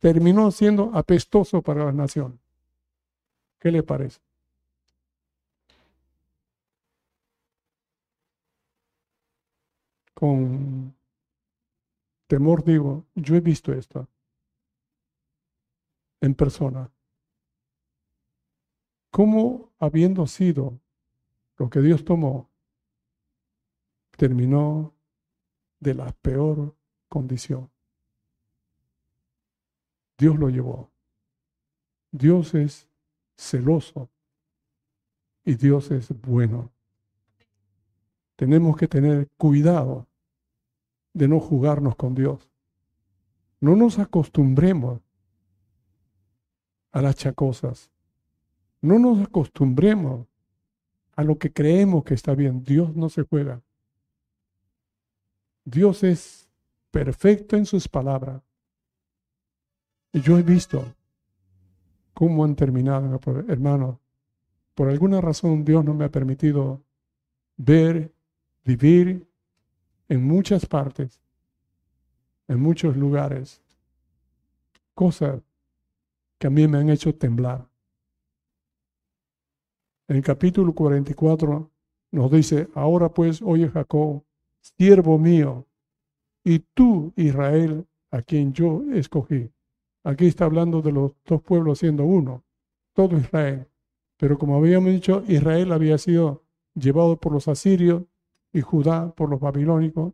A: terminó siendo apestoso para las naciones. ¿Qué le parece? Con temor digo, yo he visto esto en persona. ¿Cómo habiendo sido lo que Dios tomó, terminó de la peor condición? Dios lo llevó. Dios es celoso y Dios es bueno. Tenemos que tener cuidado de no jugarnos con Dios. No nos acostumbremos a las chacosas. No nos acostumbremos a lo que creemos que está bien. Dios no se juega. Dios es perfecto en sus palabras. Y yo he visto cómo han terminado, hermano. Por alguna razón Dios no me ha permitido ver, vivir en muchas partes, en muchos lugares, cosas que a mí me han hecho temblar. En el capítulo 44 nos dice, ahora pues, oye Jacob, siervo mío, y tú, Israel, a quien yo escogí. Aquí está hablando de los dos pueblos siendo uno, todo Israel. Pero como habíamos dicho, Israel había sido llevado por los asirios y Judá por los babilónicos.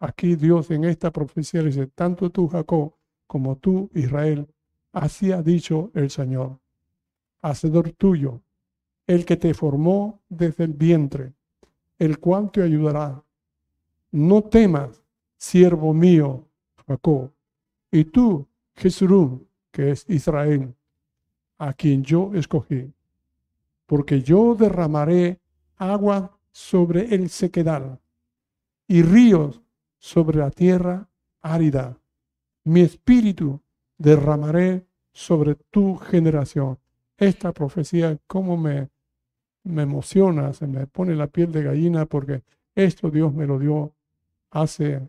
A: Aquí Dios en esta profecía dice, tanto tú Jacob como tú Israel, así ha dicho el Señor, hacedor tuyo, el que te formó desde el vientre, el cual te ayudará. No temas, siervo mío, Jacob, y tú, Jesurún, que es Israel, a quien yo escogí. Porque yo derramaré agua sobre el sequedal y ríos sobre la tierra árida. Mi espíritu derramaré sobre tu generación. Esta profecía, cómo me, me emociona, se me pone la piel de gallina porque esto Dios me lo dio hace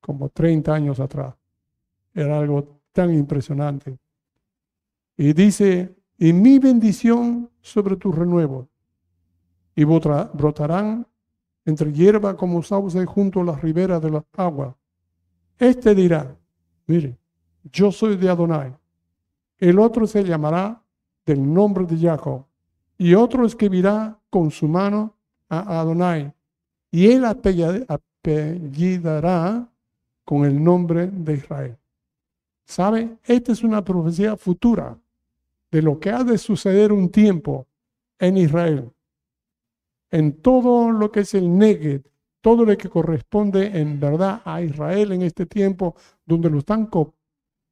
A: como 30 años atrás. Era algo tan impresionante. Y dice, y mi bendición sobre tu renuevo, y brotarán entre hierba como sauce junto a las riberas de las aguas. Este dirá, mire, yo soy de Adonai. El otro se llamará del nombre de Jacob. Y otro escribirá con su mano a Adonai. Y él apellidará con el nombre de Israel. ¿Sabe? Esta es una profecía futura de lo que ha de suceder un tiempo en Israel. En todo lo que es el Negev, todo lo que corresponde en verdad a Israel en este tiempo, donde lo están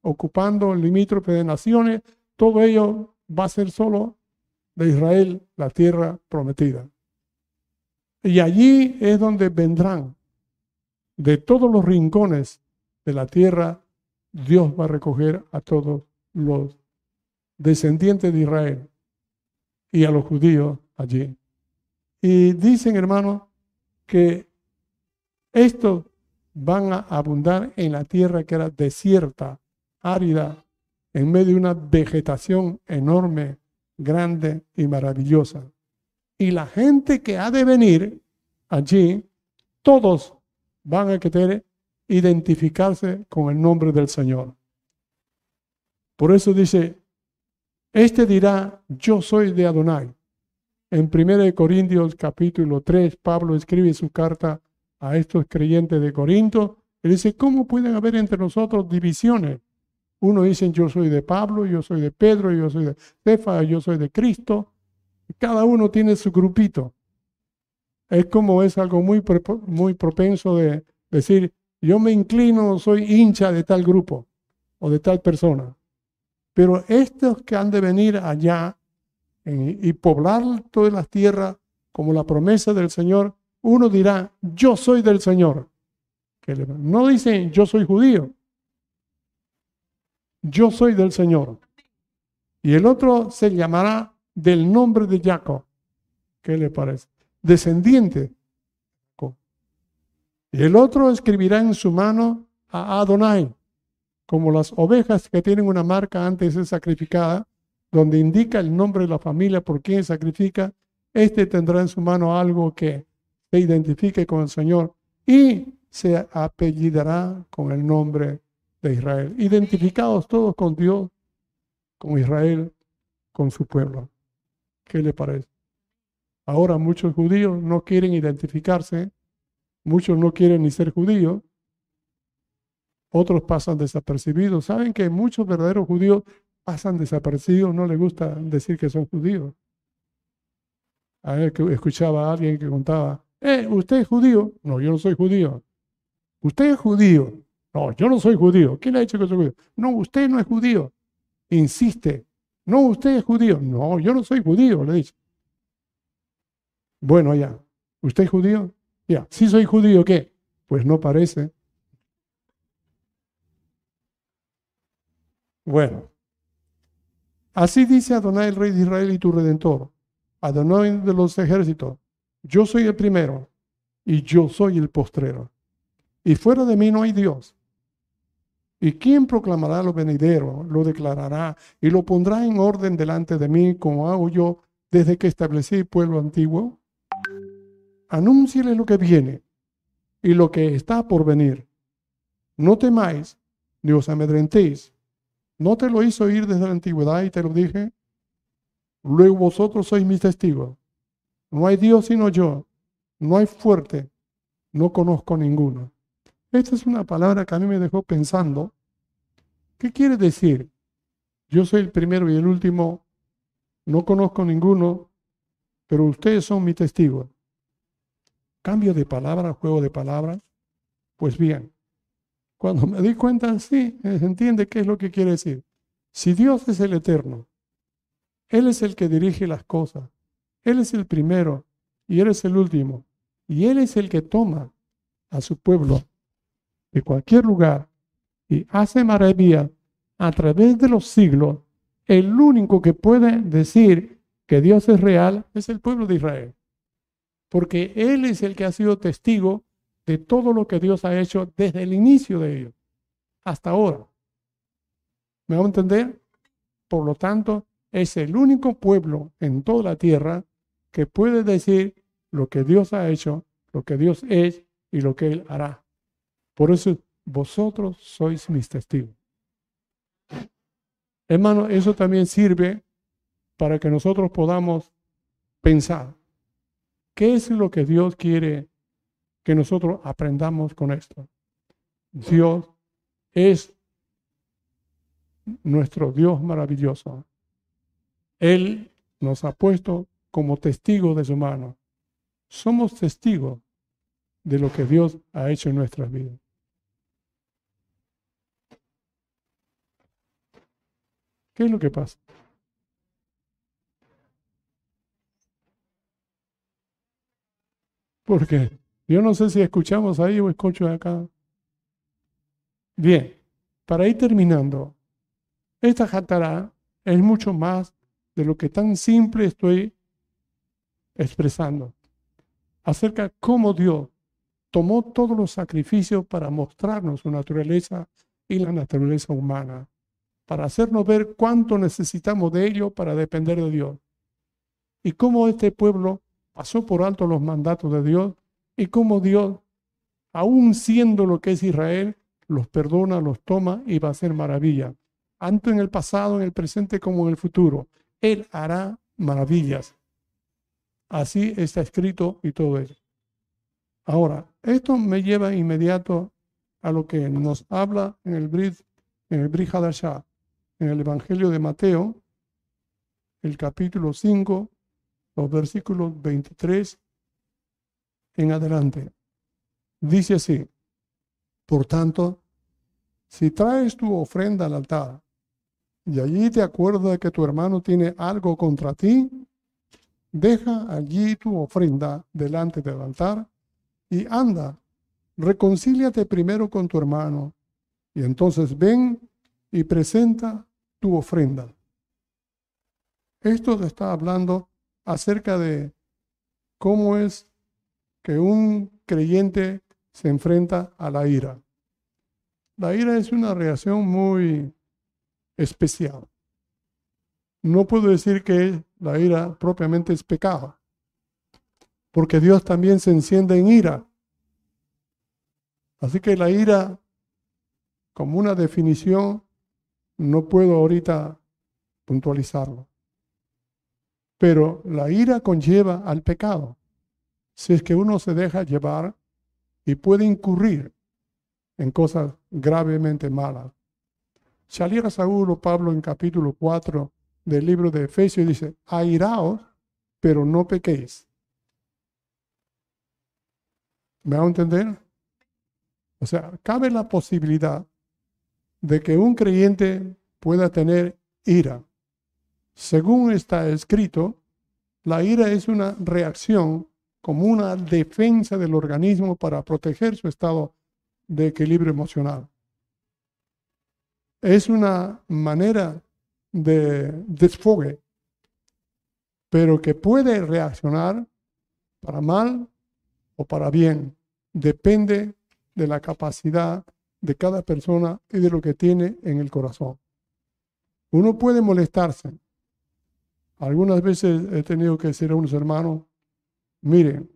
A: ocupando limítrofe de naciones, todo ello va a ser solo de Israel, la tierra prometida. Y allí es donde vendrán de todos los rincones de la tierra, Dios va a recoger a todos los descendientes de Israel y a los judíos allí. Y dicen, hermanos, que estos van a abundar en la tierra que era desierta, árida, en medio de una vegetación enorme, grande y maravillosa. Y la gente que ha de venir allí, todos van a querer identificarse con el nombre del Señor. Por eso dice, este dirá, yo soy de Adonai. En 1 Corintios capítulo 3, Pablo escribe su carta a estos creyentes de Corinto. y dice, ¿cómo pueden haber entre nosotros divisiones? Uno dice, yo soy de Pablo, yo soy de Pedro, yo soy de Cefa, yo soy de Cristo. Cada uno tiene su grupito. Es como es algo muy, muy propenso de decir, yo me inclino, soy hincha de tal grupo o de tal persona. Pero estos que han de venir allá y poblar todas las tierras como la promesa del Señor, uno dirá, yo soy del Señor. No dicen, yo soy judío yo soy del Señor. Y el otro se llamará del nombre de Jacob. ¿Qué le parece? Descendiente. Y el otro escribirá en su mano a Adonai, como las ovejas que tienen una marca antes de ser sacrificada, donde indica el nombre de la familia por quien sacrifica, este tendrá en su mano algo que se identifique con el Señor y se apellidará con el nombre de Israel, identificados todos con Dios, con Israel, con su pueblo. ¿Qué le parece? Ahora muchos judíos no quieren identificarse, muchos no quieren ni ser judíos, otros pasan desapercibidos. Saben que muchos verdaderos judíos pasan desapercibidos, no les gusta decir que son judíos. A ver, que escuchaba a alguien que contaba, eh, ¿usted es judío? No, yo no soy judío. ¿Usted es judío? No, yo no soy judío. ¿Quién le ha dicho que soy judío? No, usted no es judío. Insiste. No, usted es judío. No, yo no soy judío, le dice. Bueno, ya. ¿Usted es judío? Ya. ¿Sí soy judío qué? Pues no parece. Bueno. Así dice Adonai, el rey de Israel y tu redentor. Adonai de los ejércitos. Yo soy el primero y yo soy el postrero. Y fuera de mí no hay Dios. ¿Y quién proclamará lo venidero? Lo declarará y lo pondrá en orden delante de mí, como hago yo desde que establecí pueblo antiguo. Anúnciele lo que viene y lo que está por venir. No temáis ni os amedrentéis. ¿No te lo hizo oír desde la antigüedad y te lo dije? Luego vosotros sois mis testigos. No hay Dios sino yo. No hay fuerte. No conozco ninguno. Esta es una palabra que a mí me dejó pensando. ¿Qué quiere decir? Yo soy el primero y el último, no conozco ninguno, pero ustedes son mi testigo. Cambio de palabra, juego de palabras. Pues bien, cuando me di cuenta, sí, se entiende qué es lo que quiere decir. Si Dios es el eterno, Él es el que dirige las cosas, Él es el primero y Él es el último, y Él es el que toma a su pueblo de cualquier lugar y hace maravilla a través de los siglos, el único que puede decir que Dios es real es el pueblo de Israel. Porque Él es el que ha sido testigo de todo lo que Dios ha hecho desde el inicio de ello hasta ahora. ¿Me va a entender? Por lo tanto, es el único pueblo en toda la tierra que puede decir lo que Dios ha hecho, lo que Dios es y lo que Él hará. Por eso vosotros sois mis testigos. Hermano, eso también sirve para que nosotros podamos pensar qué es lo que Dios quiere que nosotros aprendamos con esto. Dios es nuestro Dios maravilloso. Él nos ha puesto como testigos de su mano. Somos testigos de lo que Dios ha hecho en nuestras vidas. ¿Qué es lo que pasa? Porque yo no sé si escuchamos ahí o escucho acá. Bien, para ir terminando, esta jatará es mucho más de lo que tan simple estoy expresando acerca cómo Dios tomó todos los sacrificios para mostrarnos su naturaleza y la naturaleza humana para hacernos ver cuánto necesitamos de ello para depender de Dios. Y cómo este pueblo pasó por alto los mandatos de Dios y cómo Dios, aún siendo lo que es Israel, los perdona, los toma y va a hacer maravilla. Tanto en el pasado, en el presente como en el futuro. Él hará maravillas. Así está escrito y todo eso. Ahora, esto me lleva inmediato a lo que nos habla en el Brit, en el en el Evangelio de Mateo, el capítulo 5, los versículos 23 en adelante. Dice así, por tanto, si traes tu ofrenda al altar y allí te acuerdas que tu hermano tiene algo contra ti, deja allí tu ofrenda delante del altar y anda, reconcíliate primero con tu hermano y entonces ven y presenta tu ofrenda. Esto está hablando acerca de cómo es que un creyente se enfrenta a la ira. La ira es una reacción muy especial. No puedo decir que la ira propiamente es pecado, porque Dios también se enciende en ira. Así que la ira, como una definición, no puedo ahorita puntualizarlo. Pero la ira conlleva al pecado. Si es que uno se deja llevar y puede incurrir en cosas gravemente malas. Saliera Saúl o Pablo en capítulo 4 del libro de Efesios dice, airaos, pero no pequéis. ¿Me va a entender? O sea, cabe la posibilidad de que un creyente pueda tener ira. Según está escrito, la ira es una reacción como una defensa del organismo para proteger su estado de equilibrio emocional. Es una manera de desfogue, pero que puede reaccionar para mal o para bien. Depende de la capacidad de cada persona y de lo que tiene en el corazón. Uno puede molestarse. Algunas veces he tenido que decir a unos hermanos, miren,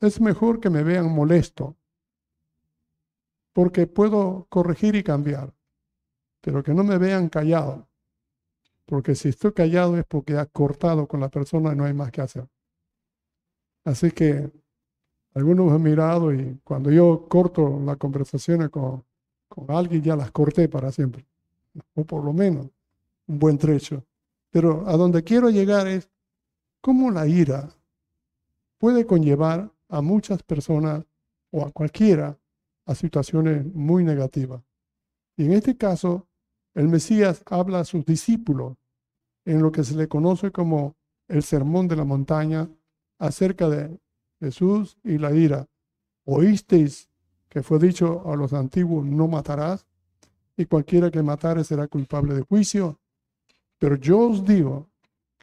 A: es mejor que me vean molesto, porque puedo corregir y cambiar, pero que no me vean callado, porque si estoy callado es porque ha cortado con la persona y no hay más que hacer. Así que algunos han mirado y cuando yo corto las conversaciones con, con alguien ya las corté para siempre, o por lo menos un buen trecho. Pero a donde quiero llegar es cómo la ira puede conllevar a muchas personas o a cualquiera a situaciones muy negativas. Y en este caso, el Mesías habla a sus discípulos en lo que se le conoce como el sermón de la montaña acerca de Jesús y la ira. Oísteis que fue dicho a los antiguos, no matarás, y cualquiera que matare será culpable de juicio. Pero yo os digo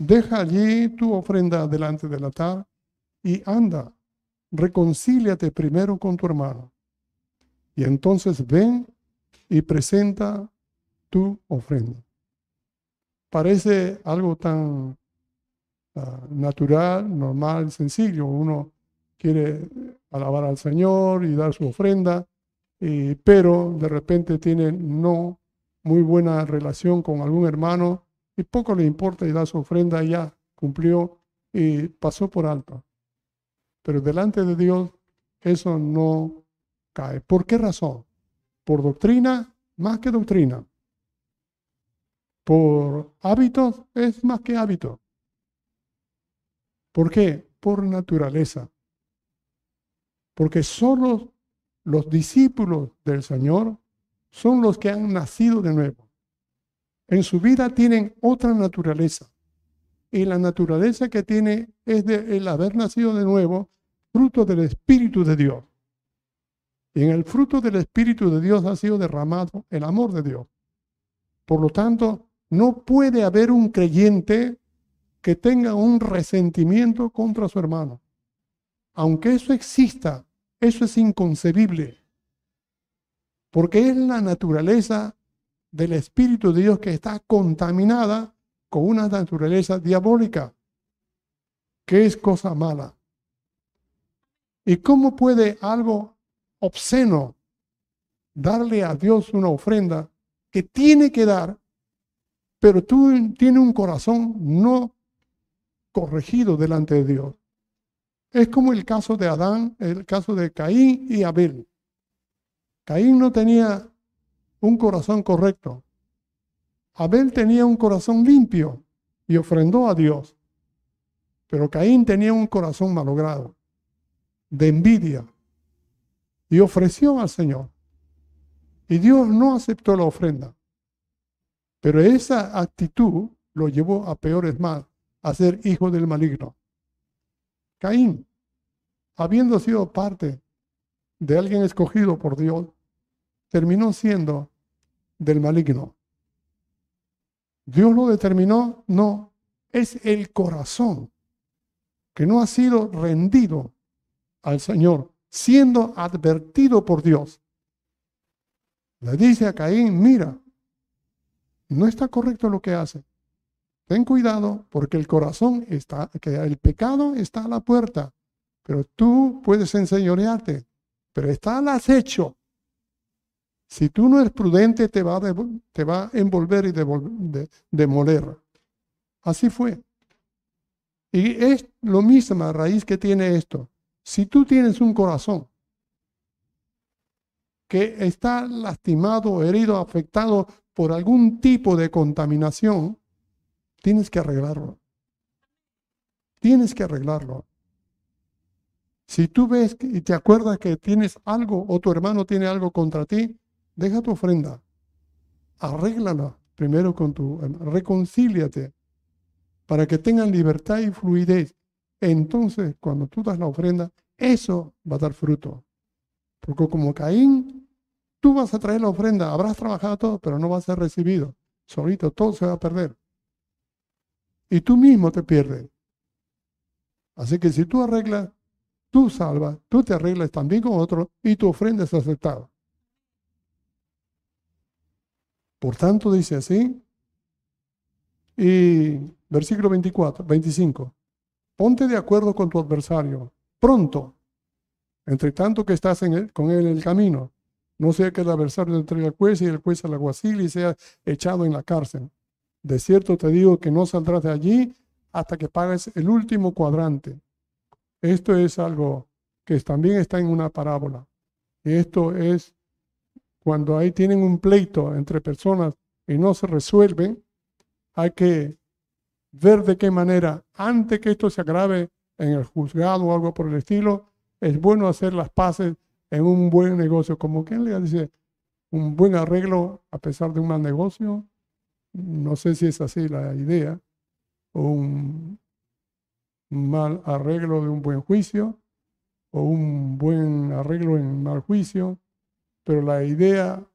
A: deja allí tu ofrenda delante del altar y anda, reconcíliate primero con tu hermano. Y entonces ven y presenta tu ofrenda. Parece algo tan ah, natural, normal, sencillo. Uno quiere alabar al Señor y dar su ofrenda, pero de repente tiene no muy buena relación con algún hermano y poco le importa y da su ofrenda ya cumplió y pasó por alto. Pero delante de Dios eso no cae. ¿Por qué razón? Por doctrina más que doctrina. Por hábitos es más que hábito. ¿Por qué? Por naturaleza. Porque solo los discípulos del Señor son los que han nacido de nuevo. En su vida tienen otra naturaleza. Y la naturaleza que tiene es de el haber nacido de nuevo, fruto del Espíritu de Dios. Y en el fruto del Espíritu de Dios ha sido derramado el amor de Dios. Por lo tanto, no puede haber un creyente que tenga un resentimiento contra su hermano. Aunque eso exista, eso es inconcebible porque es la naturaleza del Espíritu de Dios que está contaminada con una naturaleza diabólica, que es cosa mala. ¿Y cómo puede algo obsceno darle a Dios una ofrenda que tiene que dar, pero tú tienes un corazón no corregido delante de Dios? Es como el caso de Adán, el caso de Caín y Abel. Caín no tenía un corazón correcto. Abel tenía un corazón limpio y ofrendó a Dios. Pero Caín tenía un corazón malogrado, de envidia, y ofreció al Señor. Y Dios no aceptó la ofrenda. Pero esa actitud lo llevó a peores mal, a ser hijo del maligno. Caín, habiendo sido parte de alguien escogido por Dios, terminó siendo del maligno. ¿Dios lo determinó? No, es el corazón que no ha sido rendido al Señor, siendo advertido por Dios. Le dice a Caín, mira, no está correcto lo que hace. Ten cuidado porque el corazón está, que el pecado está a la puerta, pero tú puedes enseñorearte, pero está al acecho si tú no eres prudente, te va a, te envolver y demoler. Así fue. Y es lo misma raíz que tiene esto. Si tú tienes un corazón que está lastimado, herido, afectado por algún tipo de contaminación, tienes que arreglarlo. Tienes que arreglarlo. Si tú ves y te acuerdas que tienes algo o tu hermano tiene algo contra ti, deja tu ofrenda, arréglala primero con tu, reconcíliate para que tengan libertad y fluidez. Entonces, cuando tú das la ofrenda, eso va a dar fruto. Porque como Caín, tú vas a traer la ofrenda, habrás trabajado todo, pero no va a ser recibido. Solito, todo se va a perder. Y tú mismo te pierdes. Así que si tú arreglas, tú salvas, tú te arreglas también con otro y tu ofrenda es aceptada. Por tanto, dice así. Y versículo 24, 25. Ponte de acuerdo con tu adversario pronto, entre tanto que estás con él en el camino, No sea que el adversario entregue al juez y el juez al alguacil y sea echado en la cárcel. De cierto te digo que no saldrás de allí hasta que pagues el último cuadrante. Esto es algo que también está en una parábola. Esto es cuando ahí tienen un pleito entre personas y no se resuelven, hay que ver de qué manera, antes que esto se agrave en el juzgado o algo por el estilo, es bueno hacer las paces en un buen negocio. Como quien le dice, un buen arreglo a pesar de un mal negocio. No sé si es así la idea. O un mal arreglo de un buen juicio. O un buen arreglo en mal juicio. Pero la idea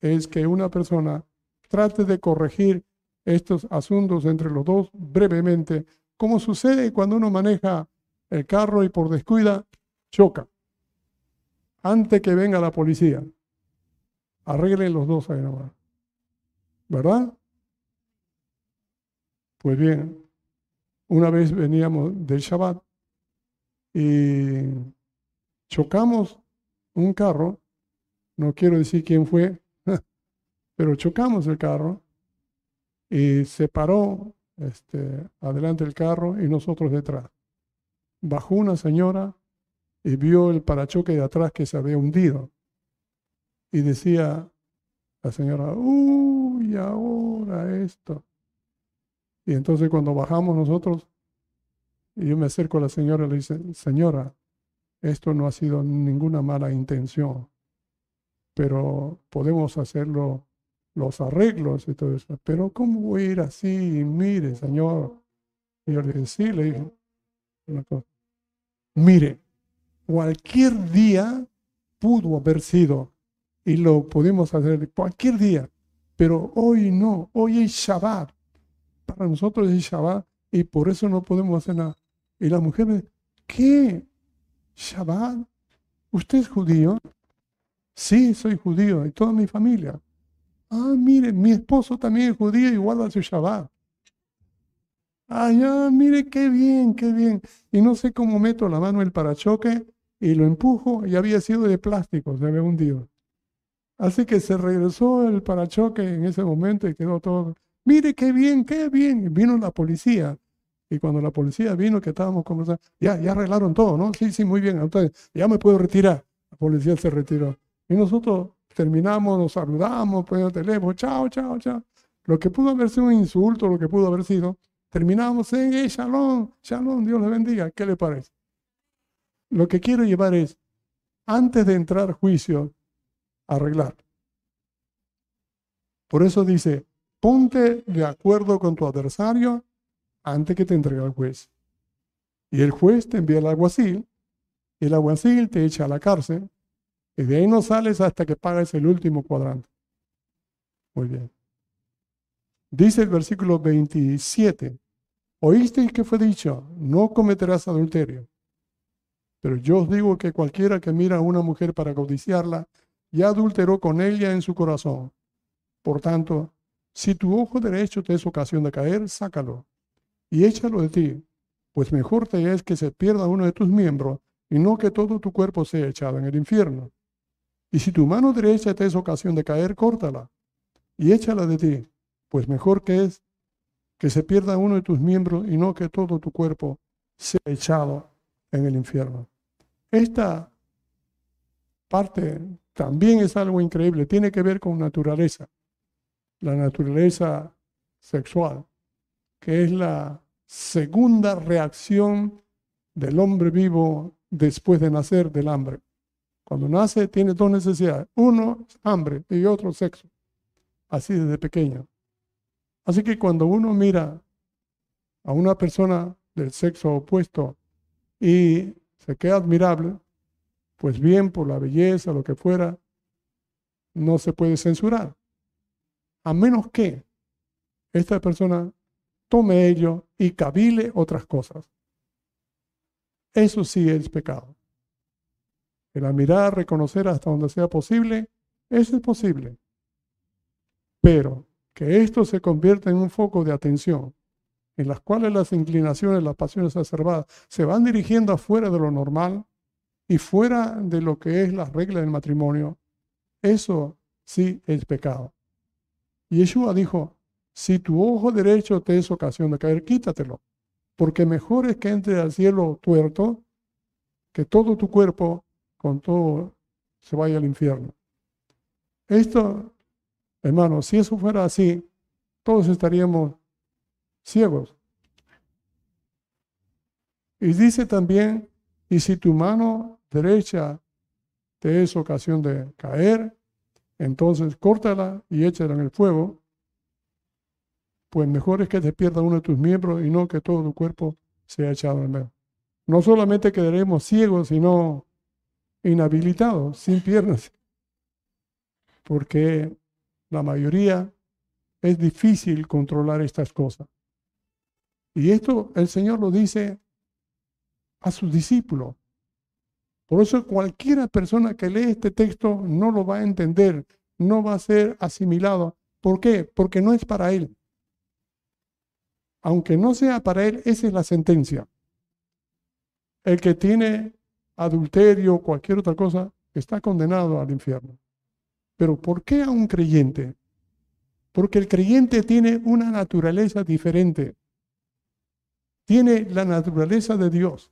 A: es que una persona trate de corregir estos asuntos entre los dos brevemente, como sucede cuando uno maneja el carro y por descuida choca. Antes que venga la policía, arreglen los dos ahí nomás. ¿Verdad? Pues bien, una vez veníamos del Shabbat y chocamos un carro, no quiero decir quién fue, pero chocamos el carro y se paró este, adelante el carro y nosotros detrás. Bajó una señora y vio el parachoque de atrás que se había hundido. Y decía la señora, uy, ahora esto. Y entonces cuando bajamos nosotros, yo me acerco a la señora y le dice, señora, esto no ha sido ninguna mala intención, pero podemos hacerlo los arreglos y todo eso. Pero ¿cómo voy a ir así? Mire, Señor. Y yo le dije, sí, le dije, mire, cualquier día pudo haber sido y lo pudimos hacer cualquier día, pero hoy no, hoy es Shabbat. Para nosotros es Shabbat y por eso no podemos hacer nada. Y la mujer me dice, ¿qué? ¿Shabbat? ¿Usted es judío? Sí, soy judío y toda mi familia. Ah, mire, mi esposo también es judío y guarda su Shabbat. Ah, mire qué bien, qué bien. Y no sé cómo meto la mano en el parachoque y lo empujo y había sido de plástico, se había hundido. Así que se regresó el parachoque en ese momento y quedó todo. Mire qué bien, qué bien. Y vino la policía. Y cuando la policía vino, que estábamos conversando, ya, ya arreglaron todo, ¿no? Sí, sí, muy bien. Ya me puedo retirar. La policía se retiró. Y nosotros terminamos, nos saludamos, ponemos el teléfono, chao, chao, chao. Lo que pudo haber sido un insulto, lo que pudo haber sido, terminamos en, hey, shalom, shalom, Dios le bendiga. ¿Qué le parece? Lo que quiero llevar es, antes de entrar juicio, arreglar. Por eso dice, ponte de acuerdo con tu adversario antes que te entregue al juez. Y el juez te envía al alguacil, el alguacil te echa a la cárcel, y de ahí no sales hasta que pagues el último cuadrante. Muy bien. Dice el versículo 27. Oísteis que fue dicho, no cometerás adulterio. Pero yo os digo que cualquiera que mira a una mujer para codiciarla, ya adulteró con ella en su corazón. Por tanto, si tu ojo derecho te es ocasión de caer, sácalo y échalo de ti, pues mejor te es que se pierda uno de tus miembros y no que todo tu cuerpo sea echado en el infierno. Y si tu mano derecha te es ocasión de caer, córtala y échala de ti, pues mejor que es que se pierda uno de tus miembros y no que todo tu cuerpo sea echado en el infierno. Esta parte también es algo increíble, tiene que ver con naturaleza, la naturaleza sexual, que es la segunda reacción del hombre vivo después de nacer del hambre. Cuando nace tiene dos necesidades. Uno, hambre y otro, sexo. Así desde pequeño. Así que cuando uno mira a una persona del sexo opuesto y se queda admirable, pues bien por la belleza, lo que fuera, no se puede censurar. A menos que esta persona tome ello y cabile otras cosas. Eso sí es pecado. El admirar, reconocer hasta donde sea posible, eso es posible. Pero que esto se convierta en un foco de atención, en las cuales las inclinaciones, las pasiones exacerbadas se van dirigiendo afuera de lo normal y fuera de lo que es la regla del matrimonio, Eso sí es pecado. Y Yeshua dijo, si tu ojo derecho te es ocasión de caer, quítatelo, porque mejor es que entre al cielo tuerto que todo tu cuerpo con todo se vaya al infierno. Esto, hermano, si eso fuera así, todos estaríamos ciegos. Y dice también, y si tu mano derecha te es ocasión de caer, entonces córtala y échala en el fuego, pues mejor es que te pierda uno de tus miembros y no que todo tu cuerpo sea echado en medio. No solamente quedaremos ciegos, sino inhabilitados, sin piernas, porque la mayoría es difícil controlar estas cosas. Y esto el Señor lo dice a sus discípulos. Por eso cualquiera persona que lee este texto no lo va a entender, no va a ser asimilado. ¿Por qué? Porque no es para él. Aunque no sea para él, esa es la sentencia. El que tiene adulterio cualquier otra cosa está condenado al infierno. Pero ¿por qué a un creyente? Porque el creyente tiene una naturaleza diferente. Tiene la naturaleza de Dios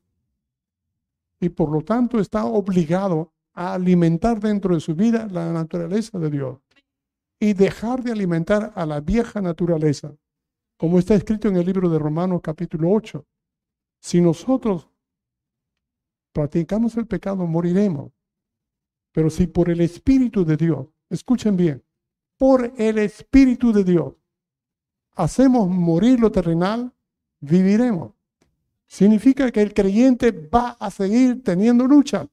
A: y por lo tanto está obligado a alimentar dentro de su vida la naturaleza de Dios y dejar de alimentar a la vieja naturaleza, como está escrito en el libro de Romanos capítulo 8. Si nosotros practicamos el pecado, moriremos. Pero si por el Espíritu de Dios, escuchen bien, por el Espíritu de Dios hacemos morir lo terrenal, viviremos significa que el creyente va a seguir teniendo lucha,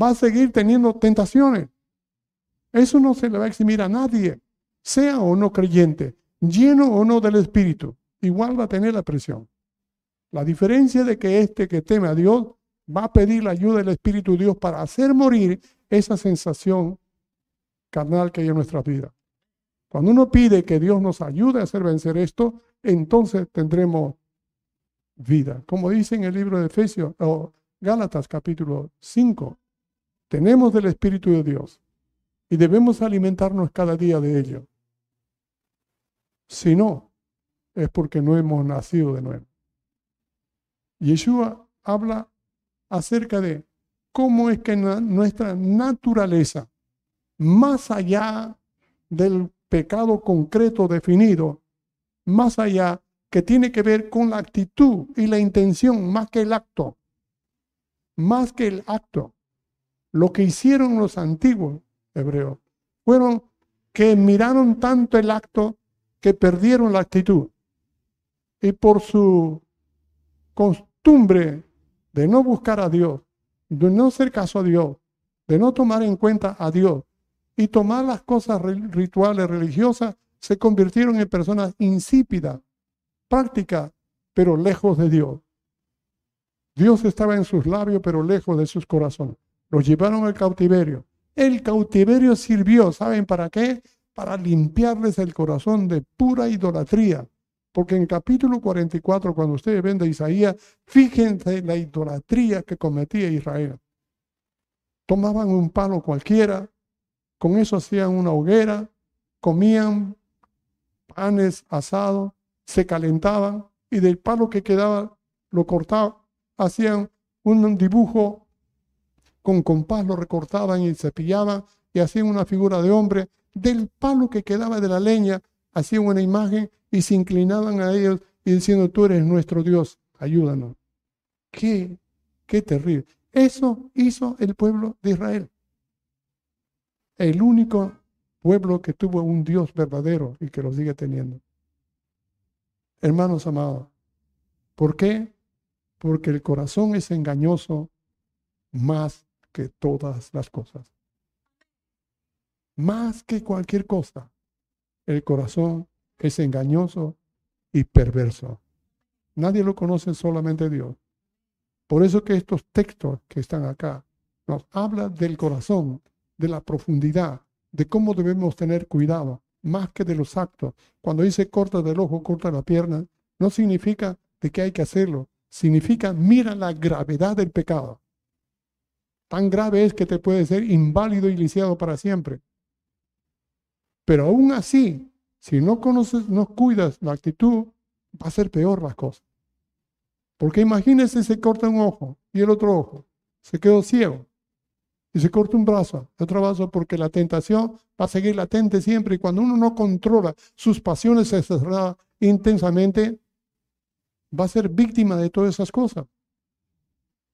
A: va a seguir teniendo tentaciones. Eso no se le va a eximir a nadie, sea o no creyente, lleno o no del Espíritu, igual va a tener la presión. La diferencia de que este que teme a Dios va a pedir la ayuda del Espíritu de Dios para hacer morir esa sensación carnal que hay en nuestra vida. Cuando uno pide que Dios nos ayude a hacer vencer esto, entonces tendremos vida. Como dice en el libro de Efesios o Gálatas capítulo 5, tenemos del Espíritu de Dios y debemos alimentarnos cada día de ello. Si no, es porque no hemos nacido de nuevo. Yeshua habla acerca de cómo es que nuestra naturaleza, más allá del pecado concreto definido, más allá que tiene que ver con la actitud y la intención más que el acto. Más que el acto. Lo que hicieron los antiguos hebreos fueron que miraron tanto el acto que perdieron la actitud. Y por su de no buscar a Dios, de no hacer caso a Dios, de no tomar en cuenta a Dios y tomar las cosas rituales religiosas, se convirtieron en personas insípidas, práctica, pero lejos de Dios. Dios estaba en sus labios, pero lejos de sus corazones. Los llevaron al cautiverio. El cautiverio sirvió, ¿saben para qué? Para limpiarles el corazón de pura idolatría. Porque en capítulo 44, cuando ustedes ven de Isaías, fíjense la idolatría que cometía Israel. Tomaban un palo cualquiera, con eso hacían una hoguera, comían panes asados, se calentaban y del palo que quedaba lo cortaban, hacían un dibujo con compás, lo recortaban y cepillaban y hacían una figura de hombre. Del palo que quedaba de la leña, hacían una imagen y se inclinaban a ellos y diciendo, tú eres nuestro Dios, ayúdanos. Qué, qué terrible. Eso hizo el pueblo de Israel. El único pueblo que tuvo un Dios verdadero y que lo sigue teniendo. Hermanos amados, ¿por qué? Porque el corazón es engañoso más que todas las cosas. Más que cualquier cosa, el corazón es engañoso y perverso. Nadie lo conoce, solamente Dios. Por eso que estos textos que están acá nos hablan del corazón, de la profundidad, de cómo debemos tener cuidado más que de los actos. Cuando dice corta del ojo, corta la pierna, no significa de que hay que hacerlo, significa mira la gravedad del pecado. Tan grave es que te puede ser inválido y lisiado para siempre. Pero aún así, si no conoces, no cuidas la actitud, va a ser peor las cosas. Porque imagínese se corta un ojo y el otro ojo, se quedó ciego y se corta un brazo, otro brazo, porque la tentación va a seguir latente siempre y cuando uno no controla sus pasiones intensamente, va a ser víctima de todas esas cosas.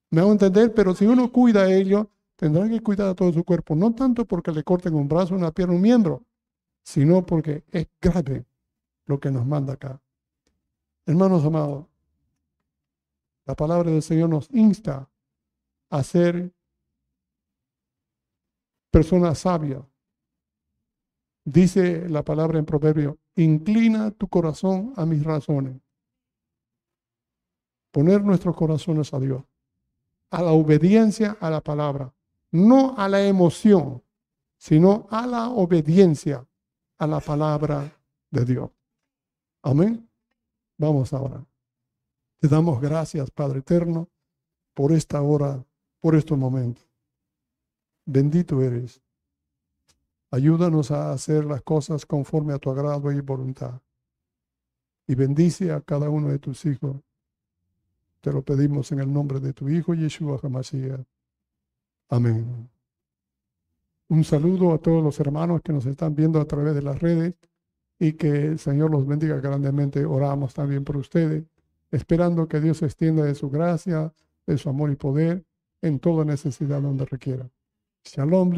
A: Me hago entender, pero si uno cuida a ello, tendrá que cuidar a todo su cuerpo, no tanto porque le corten un brazo, una pierna, un miembro, sino porque es grave lo que nos manda acá. Hermanos amados, la palabra del Señor nos insta a ser personas sabias. Dice la palabra en proverbio, inclina tu corazón a mis razones. Poner nuestros corazones a Dios, a la obediencia a la palabra, no a la emoción, sino a la obediencia a la palabra de Dios. Amén. Vamos ahora. Te damos gracias, Padre Eterno, por esta hora, por estos momentos. Bendito eres. Ayúdanos a hacer las cosas conforme a tu agrado y voluntad. Y bendice a cada uno de tus hijos. Te lo pedimos en el nombre de tu Hijo Yeshua HaMashiach. Amén. Un saludo a todos los hermanos que nos están viendo a través de las redes y que el Señor los bendiga grandemente. Oramos también por ustedes, esperando que Dios extienda de su gracia, de su amor y poder en toda necesidad donde requiera. Shalom,